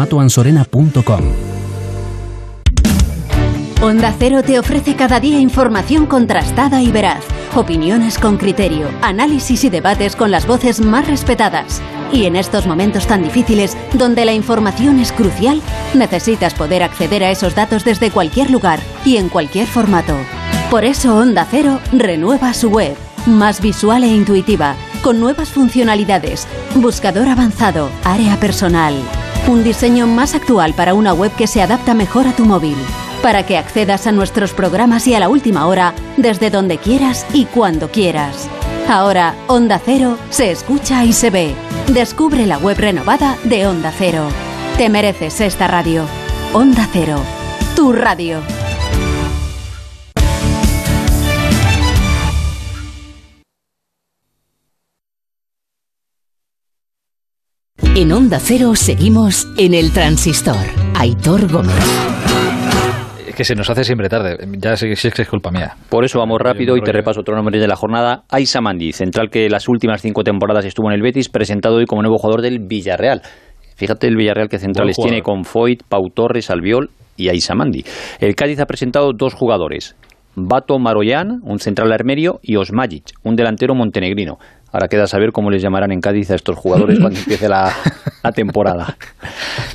Ansorena Onda Cero te ofrece cada día información contrastada y veraz, opiniones con criterio, análisis y debates con las voces más respetadas. Y en estos momentos tan difíciles, donde la información es crucial, necesitas poder acceder a esos datos desde cualquier lugar y en cualquier formato. Por eso Onda Cero renueva su web, más visual e intuitiva, con nuevas funcionalidades, buscador avanzado, área personal un diseño más actual para una web que se adapta mejor a tu móvil. para que accedas a nuestros programas y a la última hora desde donde quieras y cuando quieras. Ahora, Onda Cero se escucha y se ve. Descubre la web renovada de Onda Cero. Te mereces esta radio. Onda Cero, tu radio. En Onda Cero seguimos en el transistor. Aitor Gómez. Es que se nos hace siempre tarde. Ya sé si es que es culpa mía. Por eso vamos rápido y te repaso otro nombre de la jornada. Aisa Mandi, central que las últimas cinco temporadas estuvo en el Betis, presentado hoy como nuevo jugador del Villarreal. Fíjate el Villarreal que centrales tiene con Foyt, Pau Torres, Albiol y Aisa Mandi. El Cádiz ha presentado dos jugadores. Bato Maroyan, un central armerio, y Osmajic, un delantero montenegrino. Ahora queda saber cómo les llamarán en Cádiz a estos jugadores cuando empiece la, la temporada.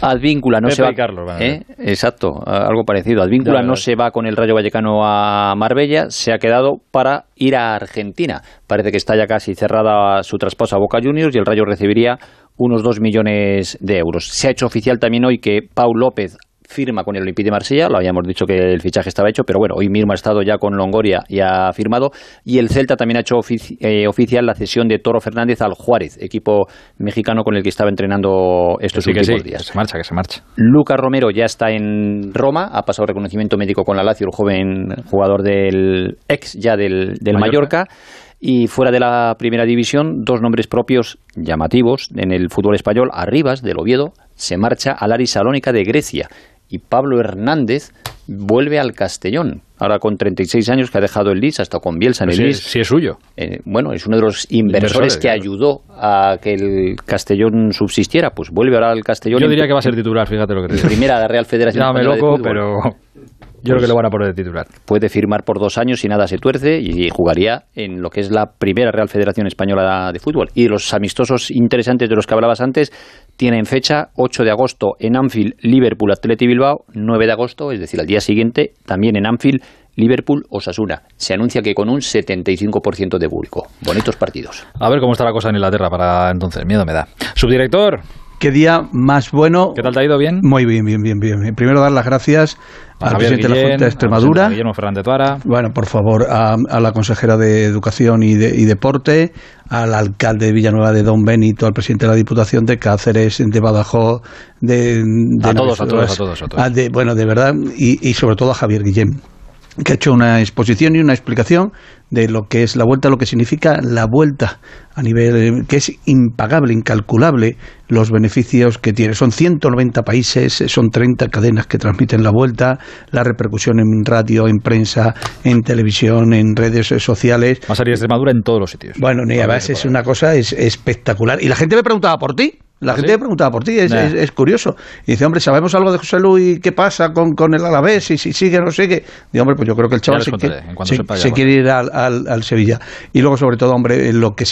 Advíncula no Pepe se va. y Carlos ¿Eh? Exacto, algo parecido. Advíncula no se va con el Rayo Vallecano a Marbella, se ha quedado para ir a Argentina. Parece que está ya casi cerrada su traspaso a Boca Juniors y el Rayo recibiría unos 2 millones de euros. Se ha hecho oficial también hoy que Pau López firma con el Olympique de Marsella, lo habíamos dicho que el fichaje estaba hecho, pero bueno, hoy mismo ha estado ya con Longoria y ha firmado, y el Celta también ha hecho ofici- eh, oficial la cesión de Toro Fernández al Juárez, equipo mexicano con el que estaba entrenando estos Sí, últimos sí, días. que se marcha, que se marcha. Lucas Romero ya está en Roma, ha pasado reconocimiento médico con la Lazio, el joven jugador del ex ya del, del Mallorca. Mallorca. Y fuera de la primera división, dos nombres propios llamativos en el fútbol español. Arribas, del Oviedo, se marcha al Aris Salónica de Grecia. Y Pablo Hernández vuelve al Castellón. Ahora con 36 años que ha dejado el Leeds, hasta con Bielsa en Pues el sí, Leeds. sí es suyo. Eh, bueno, es uno de los inversores Inversores, que claro. ayudó a que el Castellón subsistiera. Pues vuelve ahora al Castellón. Yo diría que va a ser titular, fíjate lo que te digo. Primera de la Real Federación Española de loco, pero yo creo que lo van a poner de titular. Puede firmar por dos años y nada se tuerce y jugaría en lo que es la primera Real Federación Española de Fútbol. Y los amistosos interesantes de los que hablabas antes tienen fecha 8 de agosto en Anfield, Liverpool, Atleti Bilbao, 9 de agosto, es decir, al día siguiente, también en Anfield, Liverpool, Osasuna. Se anuncia que con un 75% de público. Bonitos partidos. A ver cómo está la cosa en Inglaterra para entonces. Miedo me da. Subdirector. Qué día más bueno. ¿Qué tal te ha ido? ¿Bien? Muy bien, bien, bien, bien. Primero dar las gracias A al presidente de la Junta de Extremadura. Guillermo Fernández Tuara. Bueno, por favor, a, a la consejera de Educación y, de- y Deporte, al alcalde de Villanueva de Don Benito, al presidente de la Diputación de Cáceres, de Badajoz, de, de A todos, a todos, a todos, a todos. ah, de- bueno, de verdad, y, y sobre todo a Javier Guillén que ha hecho una exposición y una explicación de lo que es la vuelta, lo que significa la vuelta a nivel eh, que es impagable, incalculable los beneficios que tiene. Son 190 países, eh, son 30 cadenas que transmiten la vuelta, la repercusión en radio, en prensa, en televisión, en redes eh, sociales. Va a salir Extremadura en todos los sitios. Bueno, ni además es una cosa es espectacular. Y la gente me preguntaba por ti. La ¿Ah, gente sí? me preguntaba por ti, es, Nah. es- es curioso. Y dice, hombre, ¿sabemos algo de José Luis? ¿Qué pasa con, con el Alavés? Si, si sigue o no sigue. Digo, hombre, pues yo creo que el chaval se, quiere- se- se bueno. ir al, al- al Sevilla. Y luego, sobre todo, hombre, lo que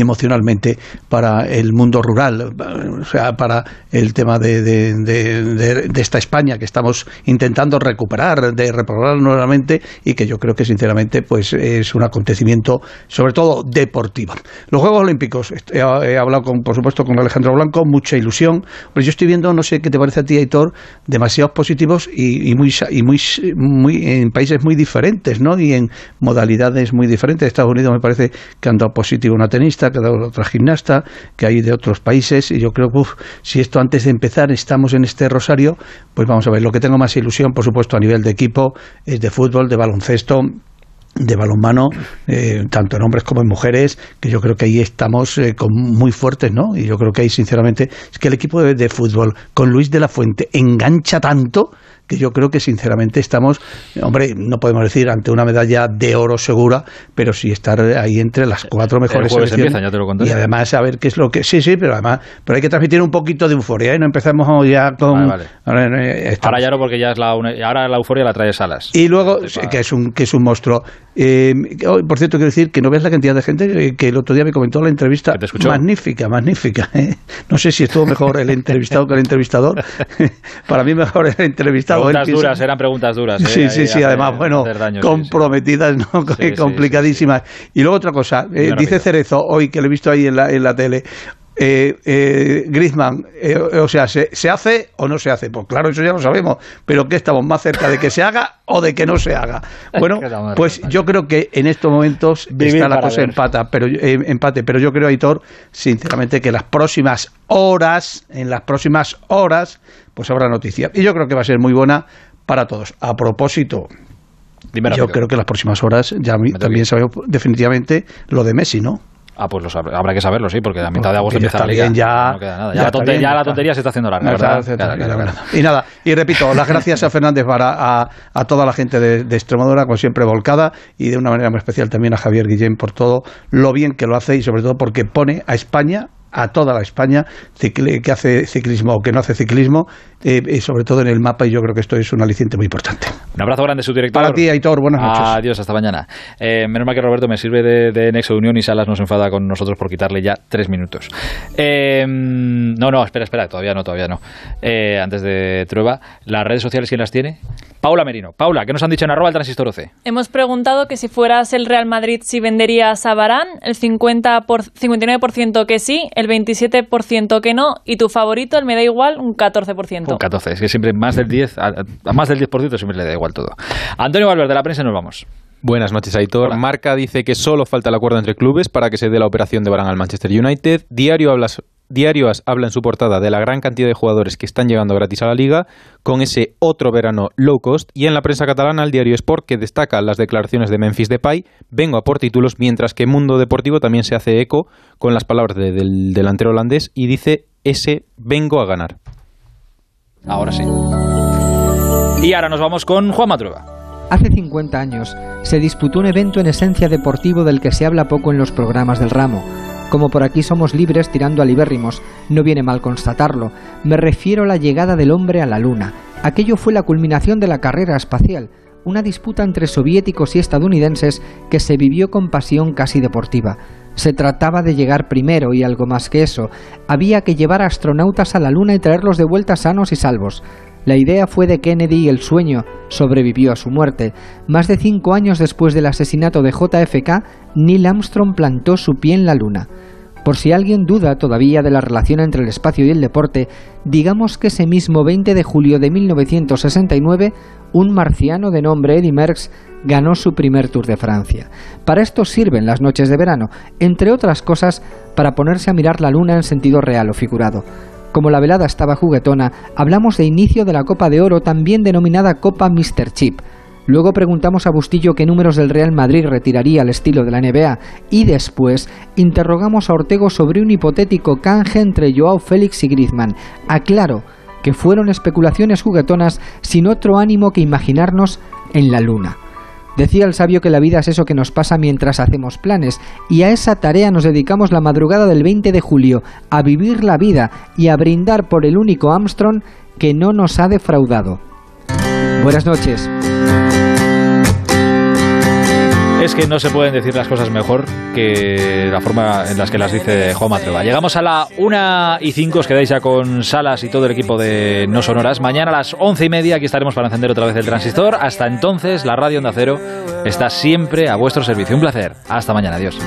emocionalmente para el mundo rural, o sea, para el tema de, de- de- esta España que estamos intentando recuperar, de reprogramar nuevamente y que yo creo que sinceramente pues es un acontecimiento sobre todo deportivo. Los Juegos Olímpicos, he, hablado con, por supuesto con Alejandro Blanco, mucha ilusión, pero yo estoy viendo, no sé qué te parece a ti, Aitor, demasiados positivos y, y muy y muy muy en países muy diferentes, ¿no? Y en modalidades muy diferentes. Estados Unidos me parece que han dado positivo una tenista, que ha dado otra gimnasta, que hay de otros países y yo creo que si esto antes de empezar estamos en este rosario, pues vamos a ver. Lo que tengo más ilusión, por supuesto, a nivel de equipo es de fútbol, de baloncesto de balonmano, eh, tanto en hombres como en mujeres, que yo creo que ahí estamos eh, con muy fuertes, ¿no? Y yo creo que ahí, sinceramente, es que el equipo de fútbol con Luis de la Fuente engancha tanto que yo creo que sinceramente estamos, hombre, no podemos decir ante una medalla de oro segura, pero sí estar ahí entre las cuatro mejores selecciones. ya te lo. Y además a ver qué es lo que sí, sí, pero además, pero hay que transmitir un poquito de euforia, ¿eh? No empezamos ya con Vale, vale. Ahora, eh, Ahora ya no, porque ya es la ahora la euforia la trae Salas. y luego, que es un, que es un monstruo. Eh, por cierto, quiero decir que no ves la cantidad de gente eh, que el otro día me comentó la entrevista. escuchó? Magnífica, magnífica. ¿eh? No sé si estuvo mejor el entrevistado que el entrevistador. Para mí mejor el entrevistado. Preguntas piensa- duras, eran preguntas duras. ¿eh? Sí, Ahí sí, sí, hace- además, bueno, sí, sí. comprometidas, ¿no? sí, complicadísimas. Y luego otra cosa, eh, dice. Cerezo hoy, que lo he visto ahí en la, en la tele, eh, eh, Griezmann, eh, o sea, ¿se, ¿se hace o no se hace? Pues claro, eso ya lo sabemos, pero que estamos más cerca de que se haga o de que no se haga. Bueno, pues yo creo que en estos momentos Vivir está la cosa ver. empata, pero, eh, empate, pero yo creo, Aitor, sinceramente, que las próximas horas, en las próximas horas, pues habrá noticia. Y yo creo que va a ser muy buena para todos. A propósito, yo rápido. creo que las próximas horas ya también sabemos definitivamente lo de Messi, ¿no? Ah, pues habrá que saberlo, sí, porque a mitad de agosto empieza la liga. bien, ya- no queda nada. ya Ya, la, bien, ya tontería se está haciendo larga, ¿verdad? claro, claro, claro. Y nada, y repito, las gracias a Fernández Vara, a, a toda la gente de, de Extremadura, como siempre volcada, y de una manera muy especial también a Javier Guillén por todo lo bien que lo hace y sobre todo porque pone a España a toda la España que hace ciclismo o que no hace ciclismo, eh, y sobre todo en el mapa, y yo creo que esto es un aliciente muy importante. Un abrazo grande, su director. Para ti, Aitor, buenas noches. Adiós, hasta mañana. Eh, menos mal que Roberto me sirve de, de nexo de unión y Salas nos enfada con nosotros por quitarle ya tres minutos. Eh, no, no, espera, espera, todavía no, todavía no. Eh, antes de Trueba, ¿las redes sociales quién las tiene? Paula Merino. Paula, ¿qué nos han dicho en arroba el transistor 12? Hemos preguntado que si fueras el Real Madrid, si venderías a Barán, el 50 por, 59% que sí, el 27% que no, y tu favorito, el me da igual, un 14%. Un 14, es que siempre más del 10, a, a más del 10% siempre le da igual todo. Antonio Valverde, de la prensa, nos vamos. Buenas noches, Aitor. Marca dice que solo falta el acuerdo entre clubes para que se dé la operación de Barán al Manchester United. Diario habla, Diario As habla en su portada de la gran cantidad de jugadores que están llegando gratis a la liga con ese otro verano low cost. Y en la prensa catalana, el diario Sport, que destaca las declaraciones de Memphis Depay, vengo a por títulos, mientras que Mundo Deportivo también se hace eco con las palabras de- del delantero holandés y dice ese vengo a ganar. Ahora sí. Y ahora nos vamos con Juan Matrueva. Hace 50 años se disputó un evento en esencia deportivo del que se habla poco en los programas del ramo. Como por aquí somos libres tirando a libérrimos, no viene mal constatarlo. Me refiero a la llegada del hombre a la Luna. Aquello fue la culminación de la carrera espacial, una disputa entre soviéticos y estadounidenses que se vivió con pasión casi deportiva. Se trataba de llegar primero y algo más que eso. Había que llevar astronautas a la Luna y traerlos de vuelta sanos y salvos. La idea fue de Kennedy y el sueño sobrevivió a su muerte. Más de cinco años después del asesinato de JFK, Neil Armstrong plantó su pie en la Luna. Por si alguien duda todavía de la relación entre el espacio y el deporte, digamos que ese mismo 20 de julio de 1969, un marciano de nombre Eddy Merckx ganó su primer Tour de Francia. Para esto sirven las noches de verano, entre otras cosas para ponerse a mirar la luna en sentido real o figurado. Como la velada estaba juguetona, hablamos de inicio de la Copa de Oro, también denominada Copa Mr. Chip. Luego preguntamos a Bustillo qué números del Real Madrid retiraría al estilo de la NBA y después interrogamos a Ortego sobre un hipotético canje entre Joao Félix y Griezmann. Aclaro que fueron especulaciones juguetonas sin otro ánimo que imaginarnos en la luna. Decía el sabio que la vida es eso que nos pasa mientras hacemos planes, y a esa tarea nos dedicamos la madrugada del 20 de julio, a vivir la vida y a brindar por el único Armstrong que no nos ha defraudado. Buenas noches. Es que no se pueden decir las cosas mejor que la forma en las que las dice Juan Matrueva. Llegamos a la 1 y 5, os quedáis ya con Salas y todo el equipo de No Sonoras. Mañana a las 11 y media aquí estaremos para encender otra vez el transistor. Hasta entonces, la radio Onda Cero está siempre a vuestro servicio. Un placer. Hasta mañana. Adiós.